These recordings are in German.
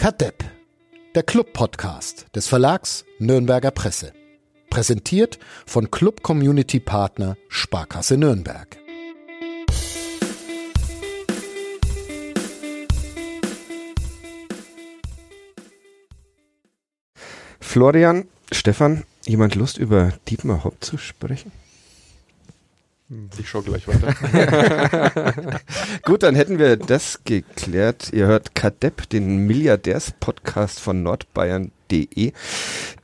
Kadepp, der Club-Podcast des Verlags Nürnberger Presse. Präsentiert von Club Community Partner Sparkasse Nürnberg. Florian, Stefan, jemand Lust über Dietmar Hopp zu sprechen? Ich schaue gleich weiter. Gut, dann hätten wir das geklärt. Ihr hört Kadepp, den Milliardärs-Podcast von nordbayern.de,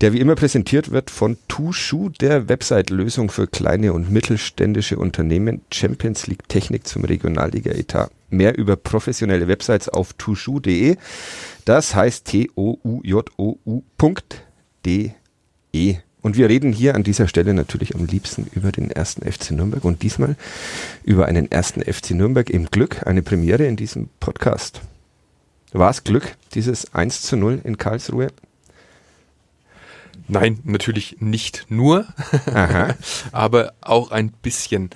der wie immer präsentiert wird von Tushu, der Website-Lösung für kleine und mittelständische Unternehmen, Champions League Technik zum Regionalliga-Etat. Mehr über professionelle Websites auf tushu.de. Das heißt T-O-U-J-O-U.de. Und wir reden hier an dieser Stelle natürlich am liebsten über den ersten FC Nürnberg und diesmal über einen ersten FC Nürnberg im Glück, eine Premiere in diesem Podcast. War es Glück, dieses 1 zu 0 in Karlsruhe? Nein, natürlich nicht nur, aber auch ein bisschen.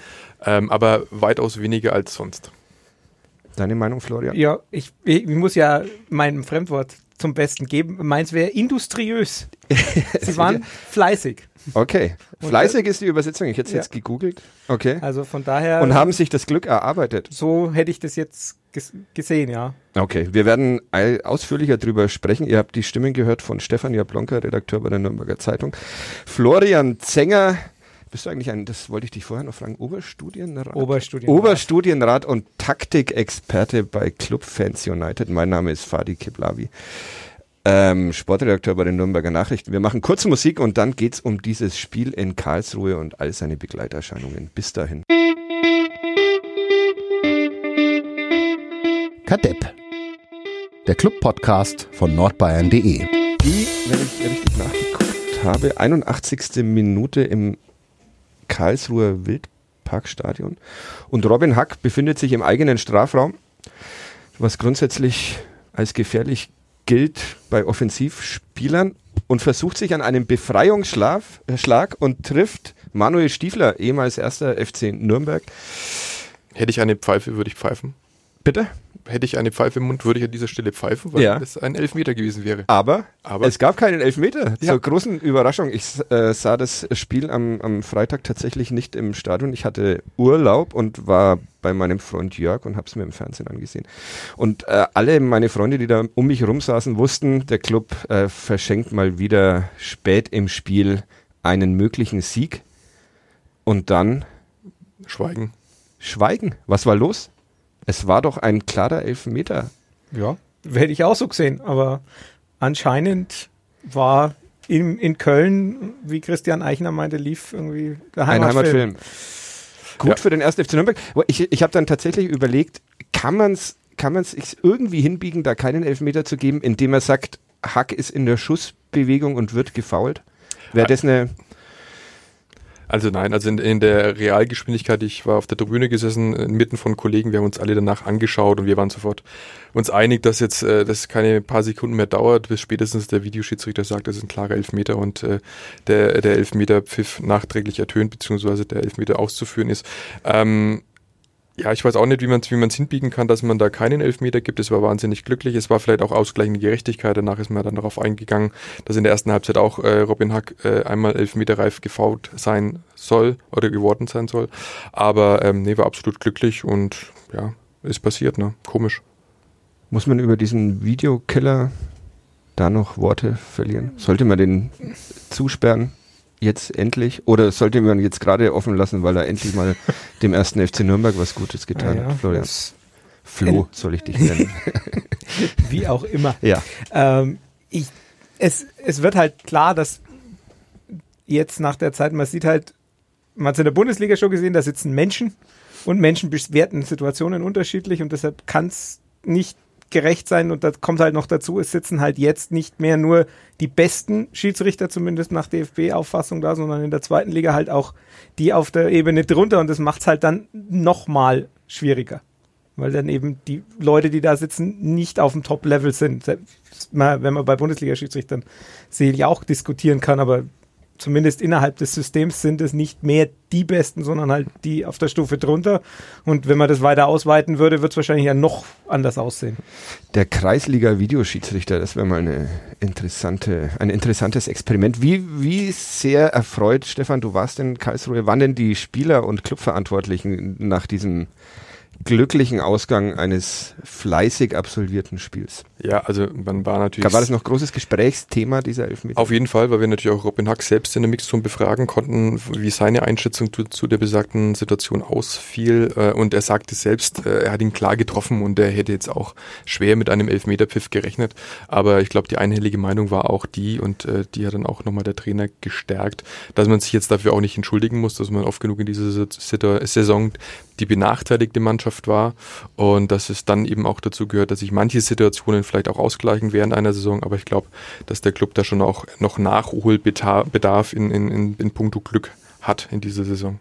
Ähm, aber weitaus weniger als sonst. Deine Meinung, Florian? Ja, ich, ich muss ja mein Fremdwort zum Besten geben. Meins wäre industriös. Sie waren fleißig. Okay. Fleißig ist die Übersetzung. Ich hätte es ja. jetzt gegoogelt. Okay. Also von daher. Und haben sich das Glück erarbeitet. So hätte ich das jetzt gesehen, ja. Okay. Wir werden ausführlicher drüber sprechen. Ihr habt die Stimmen gehört von Stefan Jablonka, Redakteur bei der Nürnberger Zeitung. Florian Zenger, bist du eigentlich ein, das wollte ich dich vorher noch fragen, Oberstudienrat? Oberstudienrat. Oberstudienrat und Taktikexperte bei Club Fans United. Mein Name ist Fadi Kiblavi, ähm, Sportredakteur bei den Nürnberger Nachrichten. Wir machen kurze Musik und dann geht's um dieses Spiel in Karlsruhe und all seine Begleiterscheinungen. Bis dahin. Kadepp, der Club-Podcast von nordbayern.de. Die, wenn ich richtig nachgeguckt habe, 81. Minute im Karlsruher Wildparkstadion. Und Robin Hack befindet sich im eigenen Strafraum, was grundsätzlich als gefährlich gilt bei Offensivspielern und versucht sich an einem Befreiungsschlag äh, und trifft Manuel Stiefler, ehemals erster FC Nürnberg. Hätte ich eine Pfeife, würde ich pfeifen. Bitte? hätte ich eine Pfeife im Mund, würde ich an dieser Stelle pfeifen, weil ja. das ein Elfmeter gewesen wäre. Aber, Aber es gab keinen Elfmeter. Ja. Zur großen Überraschung. Ich äh, sah das Spiel am, am Freitag tatsächlich nicht im Stadion. Ich hatte Urlaub und war bei meinem Freund Jörg und habe es mir im Fernsehen angesehen. Und äh, alle meine Freunde, die da um mich rum saßen, wussten, der Club äh, verschenkt mal wieder spät im Spiel einen möglichen Sieg. Und dann Schweigen. Schweigen. Was war los? Es war doch ein klarer Elfmeter. Ja, hätte ich auch so gesehen, aber anscheinend war in, in Köln, wie Christian Eichner meinte, lief irgendwie der Heimatfilm. Ein Heimatfilm. Gut ja. für den ersten FC Nürnberg. Ich, ich habe dann tatsächlich überlegt, kann man es kann man's irgendwie hinbiegen, da keinen Elfmeter zu geben, indem er sagt, Hack ist in der Schussbewegung und wird gefault? Wäre das eine also nein, also in, in, der Realgeschwindigkeit, ich war auf der Tribüne gesessen, inmitten von Kollegen, wir haben uns alle danach angeschaut und wir waren sofort uns einig, dass jetzt äh, das keine paar Sekunden mehr dauert, bis spätestens der Videoschiedsrichter sagt, das ist ein klarer Elfmeter und äh, der, der Elfmeter-Pfiff nachträglich ertönt, beziehungsweise der Elfmeter auszuführen ist. Ähm, ja, ich weiß auch nicht, wie man es wie hinbiegen kann, dass man da keinen Elfmeter gibt. Es war wahnsinnig glücklich. Es war vielleicht auch ausgleichende Gerechtigkeit. Danach ist man dann darauf eingegangen, dass in der ersten Halbzeit auch äh, Robin Hack äh, einmal Elfmeterreif gefault sein soll oder geworden sein soll. Aber ähm, nee, war absolut glücklich und ja, ist passiert, ne? Komisch. Muss man über diesen Videokiller da noch Worte verlieren? Sollte man den zusperren? Jetzt endlich? Oder sollte man jetzt gerade offen lassen, weil er endlich mal dem ersten FC Nürnberg was Gutes getan ja, hat? Florian. Flo soll ich dich nennen. Wie auch immer. Ja. Ähm, ich, es, es wird halt klar, dass jetzt nach der Zeit, man sieht halt, man hat es in der Bundesliga schon gesehen, da sitzen Menschen und Menschen bewerten Situationen unterschiedlich und deshalb kann es nicht gerecht sein und da kommt halt noch dazu, es sitzen halt jetzt nicht mehr nur die besten Schiedsrichter, zumindest nach DFB-Auffassung da, sondern in der zweiten Liga halt auch die auf der Ebene drunter und das macht es halt dann nochmal schwieriger. Weil dann eben die Leute, die da sitzen, nicht auf dem Top-Level sind. Wenn man bei Bundesliga-Schiedsrichtern sicherlich auch diskutieren kann, aber zumindest innerhalb des Systems sind es nicht mehr die Besten, sondern halt die auf der Stufe drunter. Und wenn man das weiter ausweiten würde, wird es wahrscheinlich ja noch anders aussehen. Der Kreisliga-Videoschiedsrichter, das wäre mal eine interessante, ein interessantes Experiment. Wie, wie sehr erfreut, Stefan, du warst in Karlsruhe, waren denn die Spieler und Clubverantwortlichen nach diesem glücklichen Ausgang eines fleißig absolvierten Spiels. Ja, also man war natürlich. War das noch großes Gesprächsthema dieser Elfmeter? Auf jeden Fall, weil wir natürlich auch Robin Hack selbst in der Mixzone befragen konnten, wie seine Einschätzung zu, zu der besagten Situation ausfiel. Äh, und er sagte selbst, äh, er hat ihn klar getroffen und er hätte jetzt auch schwer mit einem Elfmeterpfiff gerechnet. Aber ich glaube, die einhellige Meinung war auch die, und äh, die hat dann auch nochmal der Trainer gestärkt, dass man sich jetzt dafür auch nicht entschuldigen muss, dass man oft genug in dieser Saison die benachteiligte Mannschaft war und dass es dann eben auch dazu gehört, dass sich manche Situationen vielleicht auch ausgleichen während einer Saison, aber ich glaube, dass der Club da schon auch noch Nachholbedarf in, in, in, in puncto Glück hat in dieser Saison.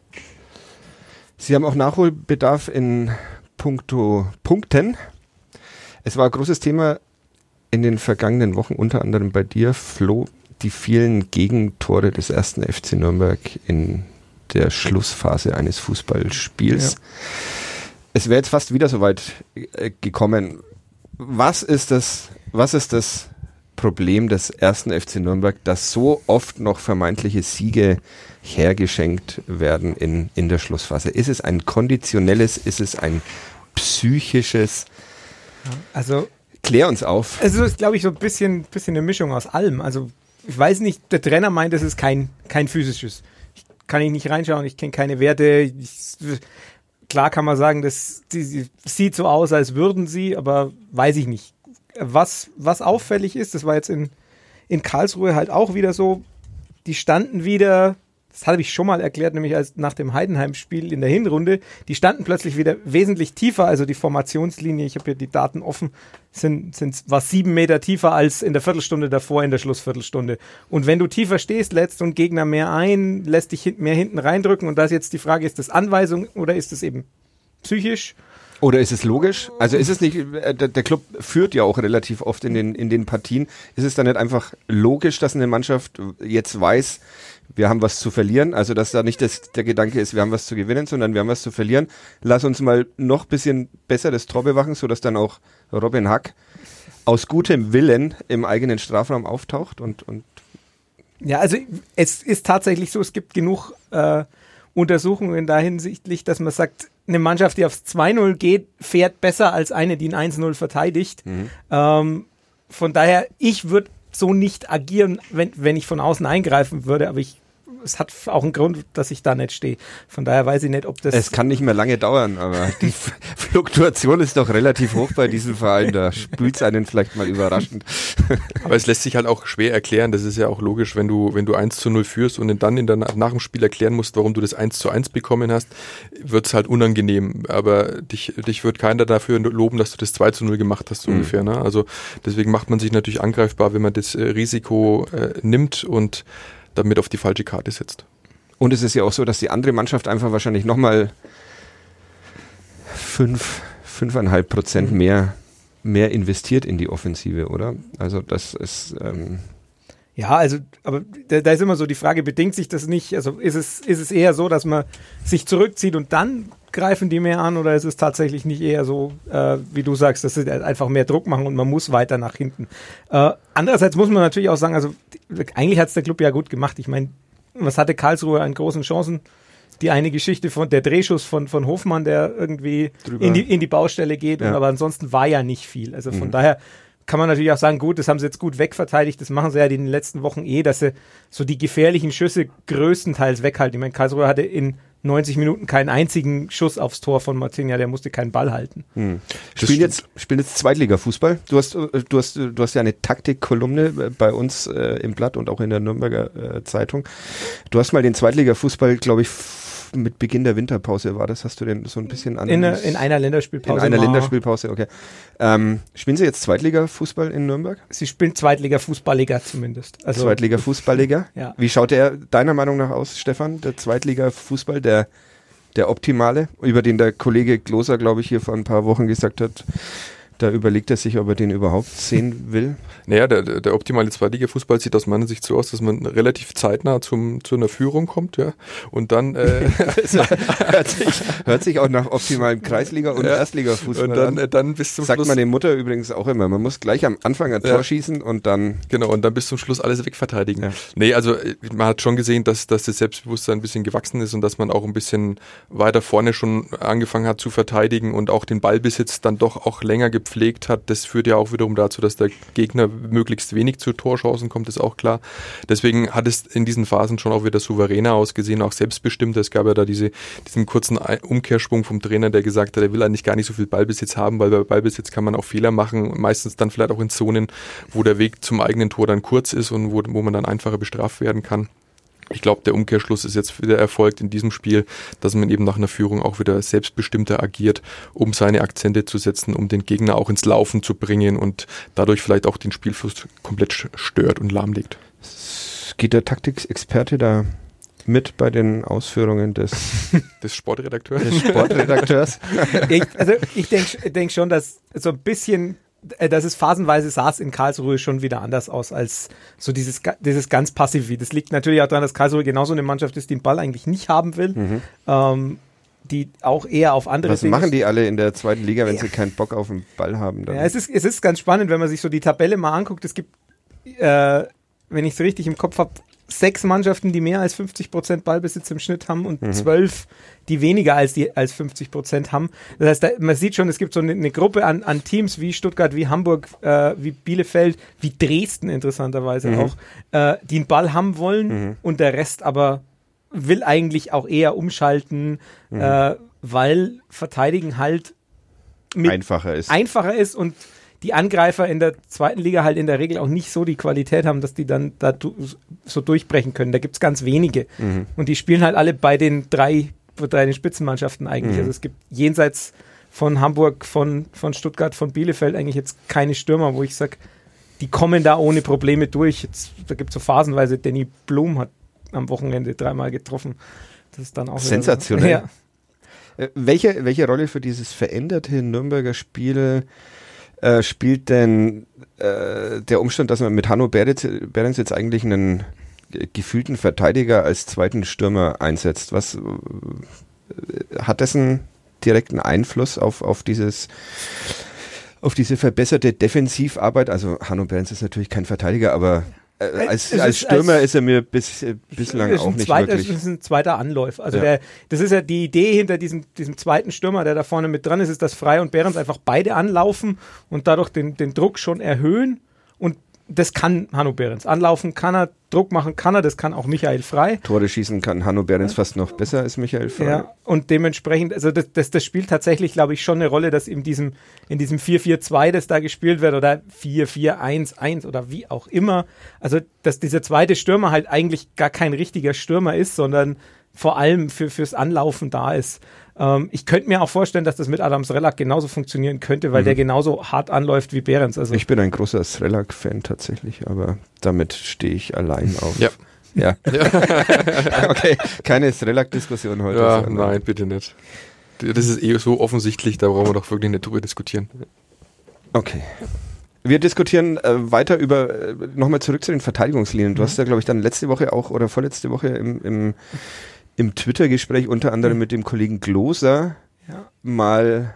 Sie haben auch Nachholbedarf in puncto Punkten. Es war ein großes Thema in den vergangenen Wochen, unter anderem bei dir, Flo, die vielen Gegentore des ersten FC Nürnberg in der Schlussphase eines Fußballspiels. Ja. Es wäre jetzt fast wieder so weit äh, gekommen. Was ist das, was ist das Problem des ersten FC Nürnberg, dass so oft noch vermeintliche Siege hergeschenkt werden in, in der Schlussphase? Ist es ein konditionelles, ist es ein psychisches? Also klär uns auf. Also ist, glaube ich, so ein bisschen, bisschen eine Mischung aus allem. Also ich weiß nicht, der Trainer meint, es ist kein, kein physisches kann ich nicht reinschauen, ich kenne keine Werte. Ich, klar kann man sagen, das die, sieht so aus, als würden sie, aber weiß ich nicht. Was, was auffällig ist, das war jetzt in, in Karlsruhe halt auch wieder so, die standen wieder das habe ich schon mal erklärt, nämlich als nach dem Heidenheim-Spiel in der Hinrunde, die standen plötzlich wieder wesentlich tiefer, also die Formationslinie, ich habe hier die Daten offen, sind, sind war sieben Meter tiefer als in der Viertelstunde davor in der Schlussviertelstunde. Und wenn du tiefer stehst, lädst du einen Gegner mehr ein, lässt dich mehr hinten reindrücken und da ist jetzt die Frage, ist das Anweisung oder ist es eben psychisch? Oder ist es logisch? Also ist es nicht, äh, der, Club führt ja auch relativ oft in den, in den Partien. Ist es dann nicht einfach logisch, dass eine Mannschaft jetzt weiß, wir haben was zu verlieren. Also, dass da nicht das, der Gedanke ist, wir haben was zu gewinnen, sondern wir haben was zu verlieren. Lass uns mal noch bisschen besser das Tor bewachen, sodass dann auch Robin Hack aus gutem Willen im eigenen Strafraum auftaucht und, und ja, also es ist tatsächlich so, es gibt genug äh, Untersuchungen da hinsichtlich, dass man sagt, eine Mannschaft, die aufs 2-0 geht, fährt besser als eine, die ein 1-0 verteidigt. Mhm. Ähm, von daher, ich würde so nicht agieren, wenn, wenn ich von außen eingreifen würde, aber ich es hat auch einen Grund, dass ich da nicht stehe. Von daher weiß ich nicht, ob das. Es kann nicht mehr lange dauern, aber die Fluktuation ist doch relativ hoch bei diesem Verein. Da spült es einen vielleicht mal überraschend. Aber es lässt sich halt auch schwer erklären. Das ist ja auch logisch, wenn du, wenn du 1 zu 0 führst und dann in der, nach dem Spiel erklären musst, warum du das 1 zu 1 bekommen hast, wird es halt unangenehm. Aber dich, dich wird keiner dafür loben, dass du das 2 zu 0 gemacht hast, so mhm. ungefähr. Ne? Also deswegen macht man sich natürlich angreifbar, wenn man das äh, Risiko äh, nimmt und damit auf die falsche Karte setzt. Und es ist ja auch so, dass die andere Mannschaft einfach wahrscheinlich nochmal fünf, fünfeinhalb Prozent mhm. mehr, mehr investiert in die Offensive, oder? Also das ist ähm ja, also, aber da, da, ist immer so die Frage, bedingt sich das nicht? Also ist es, ist es eher so, dass man sich zurückzieht und dann greifen die mehr an oder ist es tatsächlich nicht eher so, äh, wie du sagst, dass sie einfach mehr Druck machen und man muss weiter nach hinten? Äh, andererseits muss man natürlich auch sagen, also eigentlich hat es der Club ja gut gemacht. Ich meine, was hatte Karlsruhe an großen Chancen? Die eine Geschichte von der Drehschuss von, von Hofmann, der irgendwie in die, in die Baustelle geht, ja. aber ansonsten war ja nicht viel. Also von mhm. daher kann man natürlich auch sagen, gut, das haben sie jetzt gut wegverteidigt, das machen sie ja in den letzten Wochen eh, dass sie so die gefährlichen Schüsse größtenteils weghalten. Ich meine, Karlsruhe hatte in 90 Minuten keinen einzigen Schuss aufs Tor von Martinia, der musste keinen Ball halten. Hm. Spielen jetzt, spielen jetzt Zweitliga-Fußball. Du hast, du hast, du hast ja eine Taktikkolumne bei uns äh, im Blatt und auch in der Nürnberger äh, Zeitung. Du hast mal den Zweitliga-Fußball, glaube ich, mit Beginn der Winterpause war das? Hast du denn so ein bisschen an? In, in einer Länderspielpause. In einer Länderspielpause, okay. Ähm, spielen Sie jetzt Zweitliga-Fußball in Nürnberg? Sie spielen Zweitliga-Fußballliga zumindest. Also, Zweitliga-Fußballliga? ja. Wie schaut der deiner Meinung nach aus, Stefan? Der Zweitliga-Fußball, der, der optimale, über den der Kollege Gloser, glaube ich, hier vor ein paar Wochen gesagt hat, Da überlegt er sich, ob er den überhaupt sehen will. Naja, der, der optimale Zweitliga-Fußball sieht aus meiner Sicht so aus, dass man relativ zeitnah zum, zu einer Führung kommt, ja. Und dann äh, hört, sich, hört sich auch nach optimalem Kreisliga- und Ja. Erstliga-Fußball und dann, an. äh, dann bis zum Sagt Schluss. meine Mutter übrigens auch immer. Man muss gleich am Anfang ein Tor Ja. schießen und dann Genau, und dann bis zum Schluss alles wegverteidigen. Ja. Nee, also äh, man hat schon gesehen, dass, dass das Selbstbewusstsein ein bisschen gewachsen ist und dass man auch ein bisschen weiter vorne schon angefangen hat zu verteidigen und auch den Ballbesitz dann doch auch länger gepflegt hat. Das führt ja auch wiederum dazu, dass der Gegner möglichst wenig zu Torchancen kommt, ist auch klar. Deswegen hat es in diesen Phasen schon auch wieder souveräner ausgesehen, auch selbstbestimmter. Es gab ja da diese, diesen kurzen Umkehrschwung vom Trainer, der gesagt hat, er will eigentlich gar nicht so viel Ballbesitz haben, weil bei Ballbesitz kann man auch Fehler machen, meistens dann vielleicht auch in Zonen, wo der Weg zum eigenen Tor dann kurz ist und wo, wo man dann einfacher bestraft werden kann. Ich glaube, der Umkehrschluss ist jetzt wieder erfolgt in diesem Spiel, dass man eben nach einer Führung auch wieder selbstbestimmter agiert, um seine Akzente zu setzen, um den Gegner auch ins Laufen zu bringen und dadurch vielleicht auch den Spielfluss komplett stört und lahmlegt. geht der Taktikexperte da mit bei den Ausführungen des, Des Sportredakteurs. des Sportredakteurs. ich, also ich denke denk schon, dass so ein bisschen, äh, dass es phasenweise saß in Karlsruhe schon wieder anders aus als so dieses, dieses ganz passive. Das liegt natürlich auch daran, dass Karlsruhe genauso eine Mannschaft ist, die den Ball eigentlich nicht haben will. Ähm, die auch eher auf andere Was Dinge- machen die alle in der zweiten Liga, wenn Ja. sie keinen Bock auf den Ball haben? Dann Ja, es ist, es ist ganz spannend, wenn man sich so die Tabelle mal anguckt. Es gibt, äh, wenn ich es richtig im Kopf habe, sechs Mannschaften, die mehr als 50 Prozent Ballbesitz im Schnitt haben und zwölf, die weniger als, die, als 50 Prozent haben. Das heißt, da, man sieht schon, es gibt so eine, eine Gruppe an, an Teams wie Stuttgart, wie Hamburg, äh, wie Bielefeld, wie Dresden interessanterweise auch, äh, die einen Ball haben wollen und der Rest aber will eigentlich auch eher umschalten, äh, weil verteidigen halt einfacher ist. einfacher ist und die Angreifer in der zweiten Liga halt in der Regel auch nicht so die Qualität haben, dass die dann da du- so durchbrechen können. Da gibt es ganz wenige. Und die spielen halt alle bei den drei, bei den Spitzenmannschaften eigentlich. Also es gibt jenseits von Hamburg, von, von Stuttgart, von Bielefeld eigentlich jetzt keine Stürmer, wo ich sage, die kommen da ohne Probleme durch. Jetzt, da gibt es so phasenweise, Danny Blum hat am Wochenende dreimal getroffen. Das ist dann auch Sensationell. So. Ja. Äh, welche, welche Rolle für dieses veränderte Nürnberger Spiel äh, spielt denn äh, der Umstand, dass man mit Hanno Behrens, jetzt eigentlich einen ge- gefühlten Verteidiger als zweiten Stürmer einsetzt? Was äh, hat das einen direkten Einfluss auf, auf dieses auf diese verbesserte Defensivarbeit? Also Hanno Behrens ist natürlich kein Verteidiger, aber äh, als, Es als ist- Stürmer als- ist er mir bis, äh, bislang auch nicht zweiter, wirklich. Das ist ein zweiter Anläufer. Also Ja. der, das ist ja die Idee hinter diesem, diesem zweiten Stürmer, der da vorne mit dran ist, ist, dass Frei und Behrens einfach beide anlaufen und dadurch den, den Druck schon erhöhen. Das kann Hanno Behrens. Anlaufen kann er, Druck machen kann er, das kann auch Michael Frei. Tore schießen kann Hanno Behrens fast noch besser als Michael Frey. Ja, und dementsprechend, also das, das, das spielt tatsächlich, glaube ich, schon eine Rolle, dass in diesem, in diesem 4-4-2, das da gespielt wird, oder 4-4-1-1 oder wie auch immer, also dass dieser zweite Stürmer halt eigentlich gar kein richtiger Stürmer ist, sondern vor allem für, fürs Anlaufen da ist. Ähm, ich könnte mir auch vorstellen, dass das mit Adams Relack genauso funktionieren könnte, weil der genauso hart anläuft wie Behrens. Also Ich bin ein großer Srelak-Fan tatsächlich, aber damit stehe ich allein auf. Ja. Ja. okay, keine Srelak-Diskussion heute. Ja, sondern- nein, bitte nicht. Das ist eh so offensichtlich, da brauchen wir doch wirklich nicht drüber diskutieren. Okay. Wir diskutieren äh, weiter über, äh, nochmal zurück zu den Verteidigungslinien. Du hast ja, glaube ich, dann letzte Woche auch oder vorletzte Woche im, im, im Twitter-Gespräch unter anderem mit dem Kollegen Gloser Ja. mal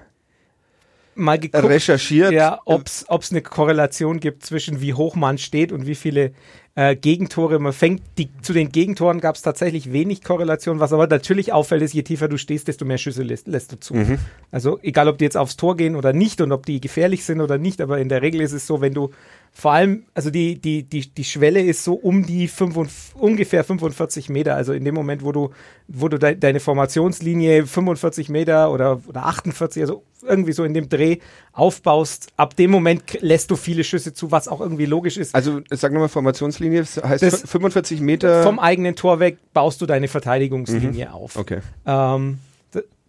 mal geguckt, recherchiert. ja, ob es eine Korrelation gibt zwischen wie hoch man steht und wie viele äh, Gegentore man fängt. Die, zu den Gegentoren gab es tatsächlich wenig Korrelation. Was aber natürlich auffällt, ist, je tiefer du stehst, desto mehr Schüsse lässt, lässt du zu. Mhm. Also egal, ob die jetzt aufs Tor gehen oder nicht und ob die gefährlich sind oder nicht, aber in der Regel ist es so, wenn du vor allem, also die, die, die, die Schwelle ist so um die 45, ungefähr 45 Meter. Also in dem Moment, wo du, wo du de, deine Formationslinie 45 Meter oder, oder 48, also irgendwie so in dem Dreh aufbaust, ab dem Moment lässt du viele Schüsse zu, was auch irgendwie logisch ist. Also, sag nochmal, Formationslinie, das heißt Das- 45 Meter. Vom eigenen Tor weg baust du deine Verteidigungslinie auf. okay. Ähm,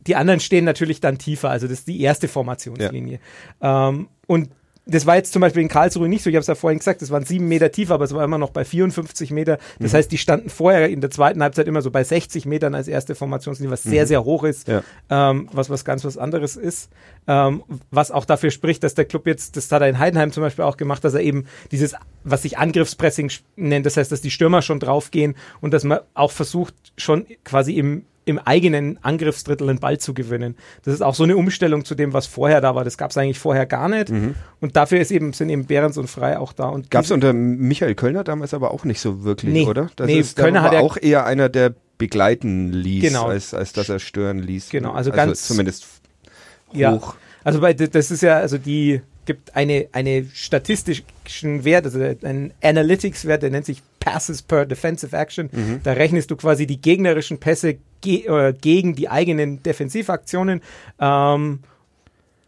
die anderen stehen natürlich dann tiefer, also das ist die erste Formationslinie. Ähm, und das war jetzt zum Beispiel in Karlsruhe nicht so. Ich habe es ja vorhin gesagt, das waren sieben Meter tief, aber es war immer noch bei 54 Meter. Das mhm. heißt, die standen vorher in der zweiten Halbzeit immer so bei 60 Metern als erste Formationslinie, was sehr, mhm. sehr hoch ist, ja. ähm, was was ganz was anderes ist. Ähm, was auch dafür spricht, dass der Club jetzt, das hat er in Heidenheim zum Beispiel auch gemacht, dass er eben dieses, was sich Angriffspressing nennt, das heißt, dass die Stürmer schon draufgehen und dass man auch versucht, schon quasi im im eigenen Angriffsdrittel den Ball zu gewinnen. Das ist auch so eine Umstellung zu dem, was vorher da war. Das gab es eigentlich vorher gar nicht. Mhm. Und dafür ist eben, sind eben Behrens und Frei auch da. Gab es unter Michael Kölner damals aber auch nicht so wirklich, nee, oder? Das nee, ist, Kölner hat auch eher einer, der begleiten ließ, genau. als, als dass er stören ließ. Genau, also, also ganz zumindest hoch. Ja, also bei, das ist ja, also die gibt eine, eine statistischen Wert, also einen Analytics-Wert, der nennt sich Passes per Defensive Action. Mhm. Da rechnest du quasi die gegnerischen Pässe ge äh, gegen die eigenen Defensivaktionen ähm,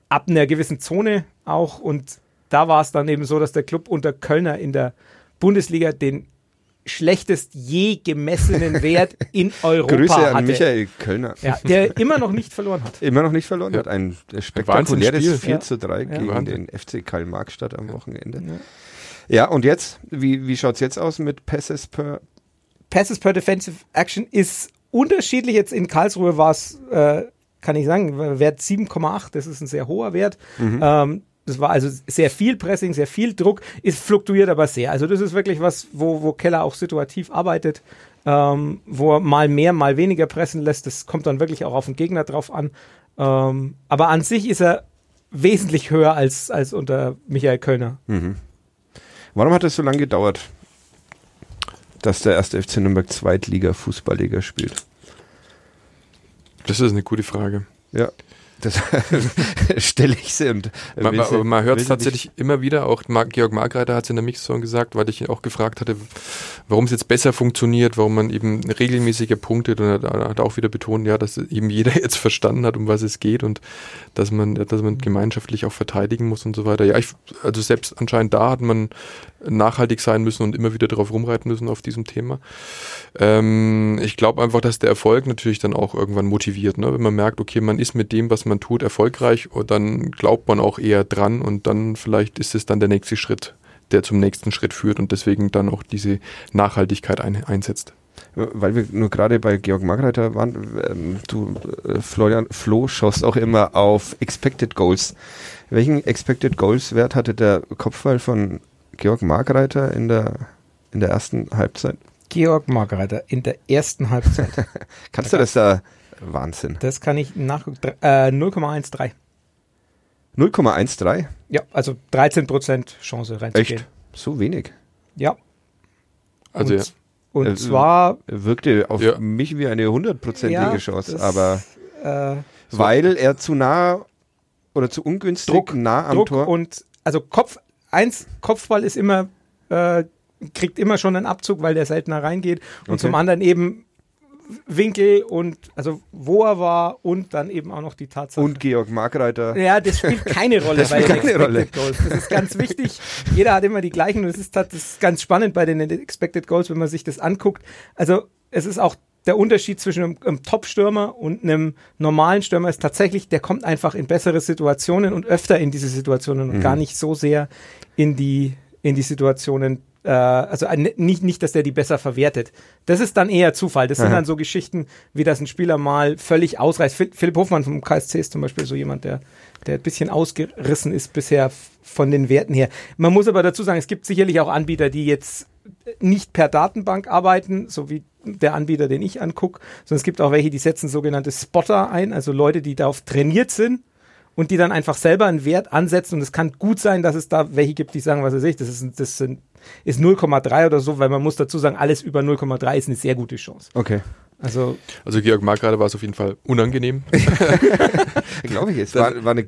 ab einer gewissen Zone auch. Und da war es dann eben so, dass der Club unter Kölner in der Bundesliga den schlechtest je gemessenen Wert in Europa Grüße an hatte. Michael Kölner. Ja, der immer noch nicht verloren hat. Immer noch nicht verloren ja. hat. Ein spektakuläres 4 ja. zu 3 ja. gegen den FC Karl-Marx-Stadt am Wochenende. Ja, und jetzt? Wie, wie schaut es jetzt aus mit Passes per? Passes per Defensive Action ist unterschiedlich. Jetzt in Karlsruhe war es, äh, kann ich sagen, Wert 7,8. Das ist ein sehr hoher Wert. Mhm. Ähm, das war also sehr viel Pressing, sehr viel Druck, ist fluktuiert aber sehr. Also das ist wirklich was, wo, wo Keller auch situativ arbeitet, ähm, wo er mal mehr, mal weniger pressen lässt. Das kommt dann wirklich auch auf den Gegner drauf an. Ähm, aber an sich ist er wesentlich höher als, als unter Michael Kölner. Mhm. Warum hat es so lange gedauert, dass der erste FC Nürnberg Zweitliga-Fußballliga spielt? Das ist eine gute Frage. Ja. Das stelle ich sie und man, man, man hört es tatsächlich immer wieder, auch Georg Margreiter hat es in der Mixzone gesagt, weil ich ihn auch gefragt hatte, warum es jetzt besser funktioniert, warum man eben regelmäßiger punktet und er hat auch wieder betont, ja, dass eben jeder jetzt verstanden hat, um was es geht und dass man, dass man gemeinschaftlich auch verteidigen muss und so weiter. Ja, ich, also selbst anscheinend da hat man nachhaltig sein müssen und immer wieder darauf rumreiten müssen auf diesem Thema. Ähm, ich glaube einfach, dass der Erfolg natürlich dann auch irgendwann motiviert, ne? wenn man merkt, okay, man ist mit dem, was man tut, erfolgreich und dann glaubt man auch eher dran und dann vielleicht ist es dann der nächste Schritt, der zum nächsten Schritt führt und deswegen dann auch diese Nachhaltigkeit ein, einsetzt. Weil wir nur gerade bei Georg Margreiter waren, ähm, du, äh, Florian, Flo, schaust auch immer auf Expected Goals. Welchen Expected Goals Wert hatte der Kopfball von Georg Margreiter in der, in der ersten Halbzeit? Georg Margreiter in der ersten Halbzeit. Kannst du das da? Wahnsinn. Das kann ich nachgucken. Äh, 0,13. 0,13? Ja, also 13% Chance reinzugehen. Echt? So wenig? Ja. Also und, ja. Und er, zwar. Wirkte auf ja. mich wie eine hundertprozentige Ja, Chance, das, aber äh, weil er zu nah oder zu ungünstig Druck, nah am Druck Tor. und also Kopf, eins, Kopfball ist immer, äh, kriegt immer schon einen Abzug, weil der seltener reingeht. Und Okay. zum anderen eben Winkel und also wo er war und dann eben auch noch die Tatsache. Und Georg Markreiter. ja, das spielt keine Rolle Das bei den spielt keine Expected Goals. Das ist ganz wichtig. Jeder hat immer die gleichen und es ist, das ist ganz spannend bei den Expected Goals, wenn man sich das anguckt. Also es ist auch der Unterschied zwischen einem, einem Top-Stürmer und einem normalen Stürmer ist tatsächlich, der kommt einfach in bessere Situationen und öfter in diese Situationen und Mhm. gar nicht so sehr in die, in die Situationen, äh, also ein- nicht, nicht, dass der die besser verwertet. Das ist dann eher Zufall. Das sind Aha. dann so Geschichten, wie das ein Spieler mal völlig ausreißt. Phil- Philipp Hofmann vom KSC ist zum Beispiel so jemand, der, der ein bisschen ausgerissen ist bisher von den Werten her. Man muss aber dazu sagen, es gibt sicherlich auch Anbieter, die jetzt nicht per Datenbank arbeiten, so wie der Anbieter, den ich angucke, sondern es gibt auch welche, die setzen sogenannte Spotter ein, also Leute, die darauf trainiert sind und die dann einfach selber einen Wert ansetzen und es kann gut sein, dass es da welche gibt, die sagen, was weiß ich, das ist, das sind, ist 0,3 oder so, weil man muss dazu sagen, alles über 0,3 ist eine sehr gute Chance. Okay. Also Also Georg Markgrade war es auf jeden Fall unangenehm. Glaube ich jetzt. War, war eine,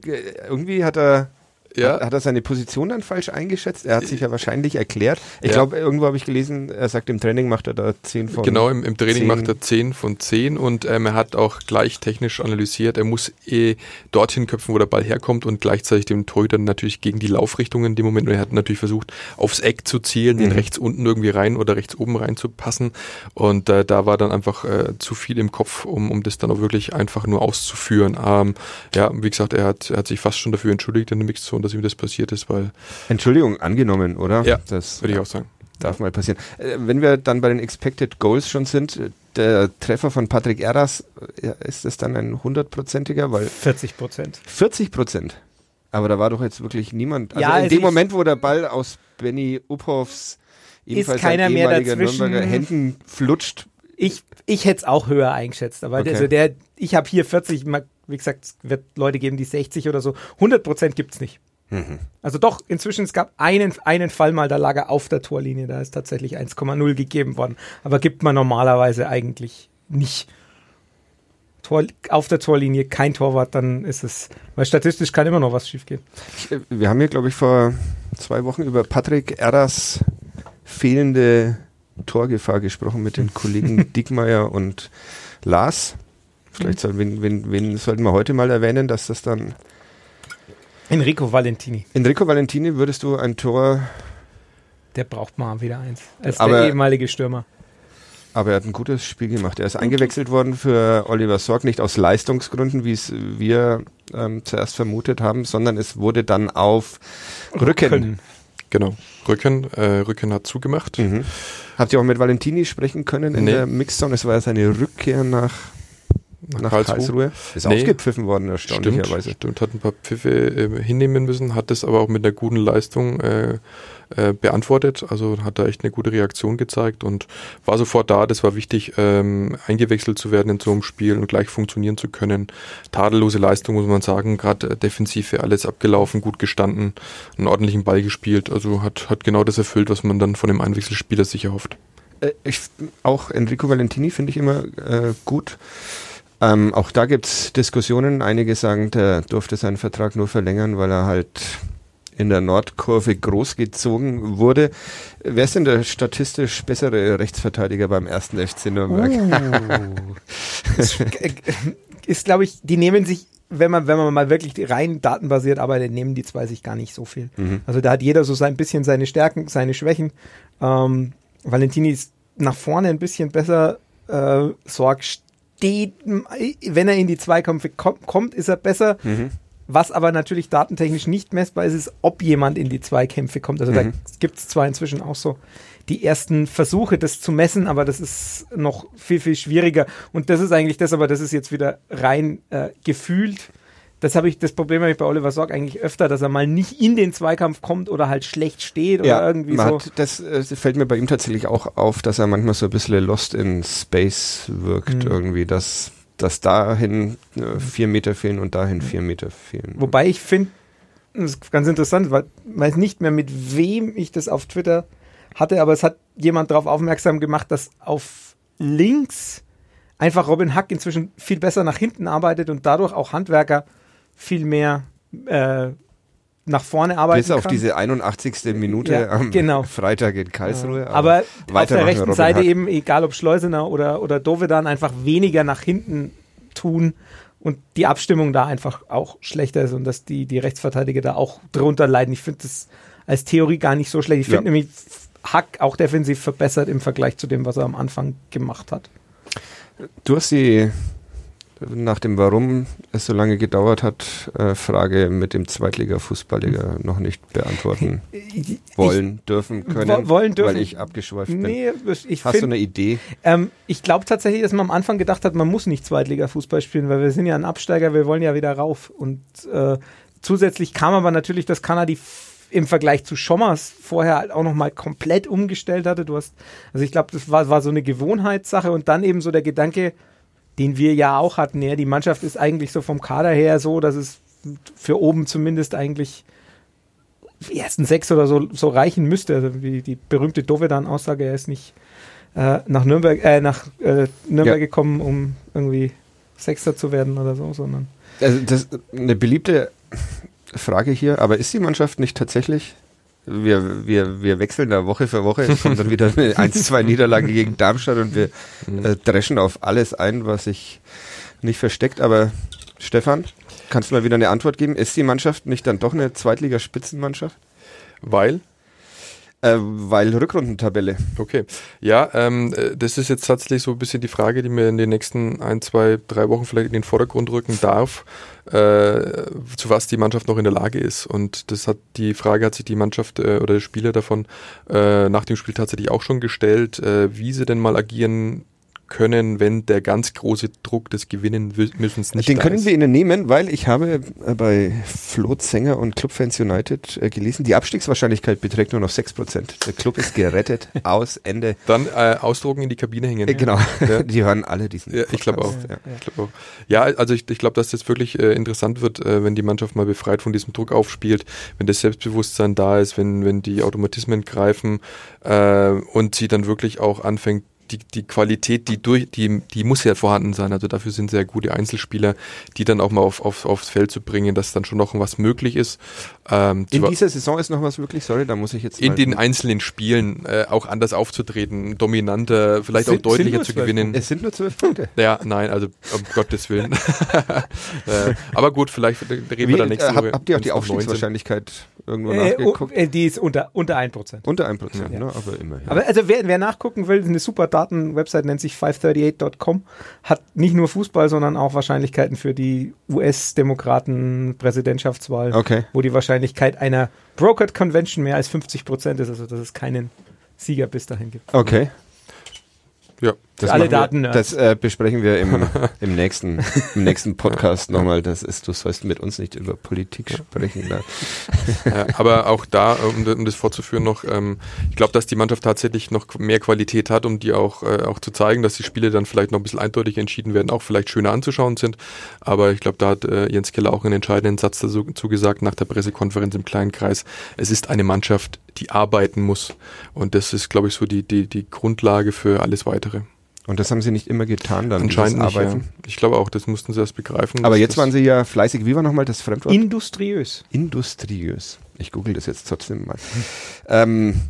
irgendwie hat er, Ja. hat er seine Position dann falsch eingeschätzt. Er hat sich ja wahrscheinlich erklärt. Ich Ja. glaube, irgendwo habe ich gelesen, er sagt, im Training macht er da 10 von Genau, im, im Training 10. macht er 10 von 10 und ähm, er hat auch gleich technisch analysiert, er muss eh dorthin köpfen, wo der Ball herkommt und gleichzeitig dem Torhüter natürlich gegen die Laufrichtung in dem Moment. Und er hat natürlich versucht, aufs Eck zu zielen, den Mhm. rechts unten irgendwie rein oder rechts oben reinzupassen. Und äh, da war dann einfach äh, zu viel im Kopf, um, um das dann auch wirklich einfach nur auszuführen. Ähm, ja, wie gesagt, er hat, er hat sich fast schon dafür entschuldigt in der Mixzone, dass ihm das passiert ist, weil. Entschuldigung, angenommen, oder? Ja, das würde ich auch sagen. Darf mal passieren. Äh, wenn wir dann bei den Expected Goals schon sind, der Treffer von Patrick Erras, ja, ist das dann ein hundertprozentiger? Weil 40 Prozent. 40 Prozent. Aber da war doch jetzt wirklich niemand. Also Ja, in also dem Moment, wo der Ball aus Benny Uphoffs ebenfalls keiner ein mehr dazwischen. Nürnberger Händen flutscht, Ich, ich hätte es auch höher eingeschätzt, aber Okay. also der, ich habe hier 40, ma- wie gesagt, es wird Leute geben, die 60 oder so. 100 Prozent gibt es nicht. Mhm. Also doch, inzwischen, es gab einen, einen Fall mal, da lag er auf der Torlinie, da ist tatsächlich 1,0 gegeben worden. Aber gibt man normalerweise eigentlich nicht. Tor, auf der Torlinie kein Torwart, dann ist es, weil statistisch kann immer noch was schiefgehen. Äh, Wir haben hier, glaube ich, vor zwei Wochen über Patrick Erras fehlende Torgefahr gesprochen mit den Kollegen Dickmeier und Lars. Vielleicht soll, wen, wen, wen sollten wir heute mal erwähnen, dass das dann. Enrico Valentini, Enrico Valentini, würdest du ein Tor, der braucht mal wieder eins. Als Aber- der ehemalige Stürmer. aber er hat ein gutes Spiel gemacht. Er ist eingewechselt worden für Oliver Sorg, nicht aus Leistungsgründen, wie es wir ähm, zuerst vermutet haben, sondern es wurde dann auf Rücken. Können. Genau. Rücken, äh, Rücken hat zugemacht. Mhm. Habt ihr auch mit Valentini sprechen können in Nee. der Mixzone? Es war ja seine Rückkehr nach, nach, Karlsruhe. Ist Nee. aufgepfiffen worden, Stimmt, erstaunlicherweise. stimmt, hat ein paar Pfiffe äh, hinnehmen müssen, hat das aber auch mit einer guten Leistung äh, äh, beantwortet, also hat da echt eine gute Reaktion gezeigt und war sofort da, das war wichtig, ähm, eingewechselt zu werden in so einem Spiel und gleich funktionieren zu können. Tadellose Leistung, muss man sagen, gerade äh, defensiv für alles abgelaufen, gut gestanden, einen ordentlichen Ball gespielt, also hat, hat genau das erfüllt, was man dann von dem Einwechselspieler sich erhofft. Äh, ich, auch Enrico Valentini finde ich immer äh, gut. Ähm, auch da gibt es Diskussionen. Einige sagen, der durfte seinen Vertrag nur verlängern, weil er halt in der Nordkurve großgezogen wurde. Wer ist denn der statistisch bessere Rechtsverteidiger beim ersten FC Nürnberg? ist, glaube ich, die nehmen sich, wenn man, wenn man mal wirklich rein datenbasiert arbeitet, nehmen die zwei sich gar nicht so viel. Mhm. Also da hat jeder so sein bisschen seine Stärken, seine Schwächen. Ähm, Valentini ist nach vorne ein bisschen besser. Äh, Sorg steht, wenn er in die Zweikämpfe kommt, ist er besser. Mhm. Was aber natürlich datentechnisch nicht messbar ist, ist, ob jemand in die Zweikämpfe kommt. Also da Mhm. gibt es zwar inzwischen auch so die ersten Versuche, das zu messen, aber das ist noch viel, viel schwieriger. Und das ist eigentlich das, aber das ist jetzt wieder rein äh, gefühlt. Das habe ich, das Problem habe ich bei Oliver Sorg eigentlich öfter, dass er mal nicht in den Zweikampf kommt oder halt schlecht steht oder irgendwie man so. Hat, das, äh, das fällt mir bei ihm tatsächlich auch auf, dass er manchmal so ein bisschen lost in Space wirkt Mhm. irgendwie, dass, dass dahin äh, vier Meter fehlen und dahin vier Meter fehlen. Wobei ich finde, das ist ganz interessant, weil ich weiß nicht mehr, mit wem ich das auf Twitter hatte, aber es hat jemand darauf aufmerksam gemacht, dass auf links einfach Robin Hack inzwischen viel besser nach hinten arbeitet und dadurch auch Handwerker viel mehr äh, nach vorne arbeiten Bis auf kann. diese 81. Minute Ja, am genau. Freitag in Karlsruhe. aber auf der rechten Robin Seite Hack. eben, egal ob Schleusener oder, oder Dovedan, einfach weniger nach hinten tun und die Abstimmung da einfach auch schlechter ist und dass die, die Rechtsverteidiger da auch drunter leiden. Ich finde das als Theorie gar nicht so schlecht. Ich finde Ja. nämlich Hack auch defensiv verbessert im Vergleich zu dem, was er am Anfang gemacht hat. Du hast die nach dem Warum es so lange gedauert hat, äh, Frage mit dem Zweitliga-Fußballliga noch nicht beantworten Ich- wollen, dürfen, können, Wo- wollen, dürfen. weil ich abgeschweift bin. Nee, ich Hast du finde, eine Idee? ähm, ich glaube tatsächlich, dass man am Anfang gedacht hat, man muss nicht Zweitliga-Fußball spielen, weil wir sind ja ein Absteiger, wir wollen ja wieder rauf. Und äh, zusätzlich kam aber natürlich, dass Kanadi im Vergleich zu Schommers vorher halt auch nochmal komplett umgestellt hatte. Du hast, also ich glaube, das war, war so eine Gewohnheitssache und dann eben so der Gedanke, den wir ja auch hatten, ja, die Mannschaft ist eigentlich so vom Kader her so, dass es für oben zumindest eigentlich die ersten sechs oder so, so reichen müsste. Also wie die berühmte Dovedan-Aussage, er ist nicht äh, nach Nürnberg, äh, nach äh, Nürnberg Ja. gekommen, um irgendwie Sechster zu werden oder so, sondern Also das ist eine beliebte Frage hier, aber ist die Mannschaft nicht tatsächlich? Wir, wir, wir wechseln da Woche für Woche. Es kommt dann wieder eine 1-2 Niederlage gegen Darmstadt und wir äh, dreschen auf alles ein, was sich nicht versteckt. Aber Stefan, kannst du mal wieder eine Antwort geben? Ist die Mannschaft nicht dann doch eine Zweitligaspitzenmannschaft? Weil? Äh, weil Rückrundentabelle. Okay. Ja, ähm, äh, das ist jetzt tatsächlich so ein bisschen die Frage, die mir in den nächsten ein, zwei, drei Wochen vielleicht in den Vordergrund rücken darf, äh, zu was die Mannschaft noch in der Lage ist. Und das hat die Frage hat sich die Mannschaft äh, oder der Spieler davon äh, nach dem Spiel tatsächlich auch schon gestellt, äh, wie sie denn mal agieren können, wenn der ganz große Druck des Gewinnen müssen nicht Den können ist. wir Ihnen nehmen, weil ich habe äh, bei Flo Zenger und Clubfans United äh, gelesen, die Abstiegswahrscheinlichkeit beträgt nur noch 6%. Der Club ist gerettet, aus, Ende. Dann äh, ausdrucken in die Kabine hängen. Äh, genau, ja. die hören alle diesen ja, Ich glaube auch. Ja. Ich glaub auch. Ja, also ich, ich glaube, dass das wirklich äh, interessant wird, äh, wenn die Mannschaft mal befreit von diesem Druck aufspielt, wenn das Selbstbewusstsein da ist, wenn, wenn die Automatismen greifen äh, und sie dann wirklich auch anfängt, die, die Qualität, die durch, die, die muss ja vorhanden sein. Also dafür sind sehr gute Einzelspieler, die dann auch mal auf, auf, aufs Feld zu bringen, dass dann schon noch was möglich ist. Ähm, in dieser Saison ist noch was möglich, sorry, da muss ich jetzt. In den einzelnen Spielen äh, auch anders aufzutreten, dominanter, vielleicht sind, auch deutlicher zu gewinnen. Es sind nur zwölf Punkte. Ja, nein, also um Gottes Willen. äh, aber gut, vielleicht reden Wie, wir da nächste äh, Woche. Habt ihr auch die Aufstiegswahrscheinlichkeit irgendwo äh, nachgeguckt? Oh, die ist unter, unter 1%. Unter 1%, ja. ne? aber immerhin. Aber also wer, wer nachgucken will, eine super Daten-Website nennt sich 538.com, hat nicht nur Fußball, sondern auch Wahrscheinlichkeiten für die US-Demokraten-Präsidentschaftswahl, okay. wo die Wahrscheinlichkeit einer Brokered Convention mehr als 50 Prozent ist, also dass es keinen Sieger bis dahin gibt. Okay. Ja. Das alle Daten. Wir, das äh, besprechen wir im, im, nächsten, im nächsten Podcast nochmal. Das ist, du sollst mit uns nicht über Politik sprechen. Ja, aber auch da, um, um, das fortzuführen noch, ähm, ich glaube, dass die Mannschaft tatsächlich noch mehr Qualität hat, um die auch, äh, auch zu zeigen, dass die Spiele dann vielleicht noch ein bisschen eindeutig entschieden werden, auch vielleicht schöner anzuschauen sind. Aber ich glaube, da hat äh, Jens Keller auch einen entscheidenden Satz dazu gesagt nach der Pressekonferenz im kleinen Kreis. Es ist eine Mannschaft, die arbeiten muss. Und das ist, glaube ich, so die, die, die Grundlage für alles weitere. Und das haben sie nicht immer getan dann. Anscheinend nicht, ja. Ich glaube auch, das mussten sie erst begreifen. Aber jetzt waren sie ja fleißig. Wie war nochmal das Fremdwort? Industriös. Industriös. Ich google das jetzt trotzdem mal. ähm,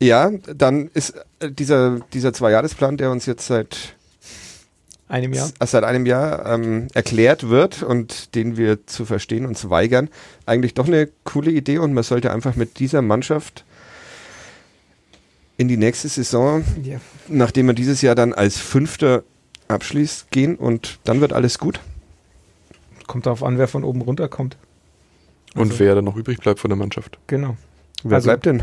ja, dann ist äh, dieser, dieser Zweijahresplan, der uns jetzt seit einem Jahr, seit einem Jahr ähm, erklärt wird und den wir zu verstehen uns weigern, eigentlich doch eine coole Idee und man sollte einfach mit dieser Mannschaft in die nächste Saison, ja. nachdem man dieses Jahr dann als Fünfter abschließt, gehen und dann wird alles gut? Kommt darauf an, wer von oben runterkommt. Und also, wer dann noch übrig bleibt von der Mannschaft. Genau. Wer also, bleibt denn?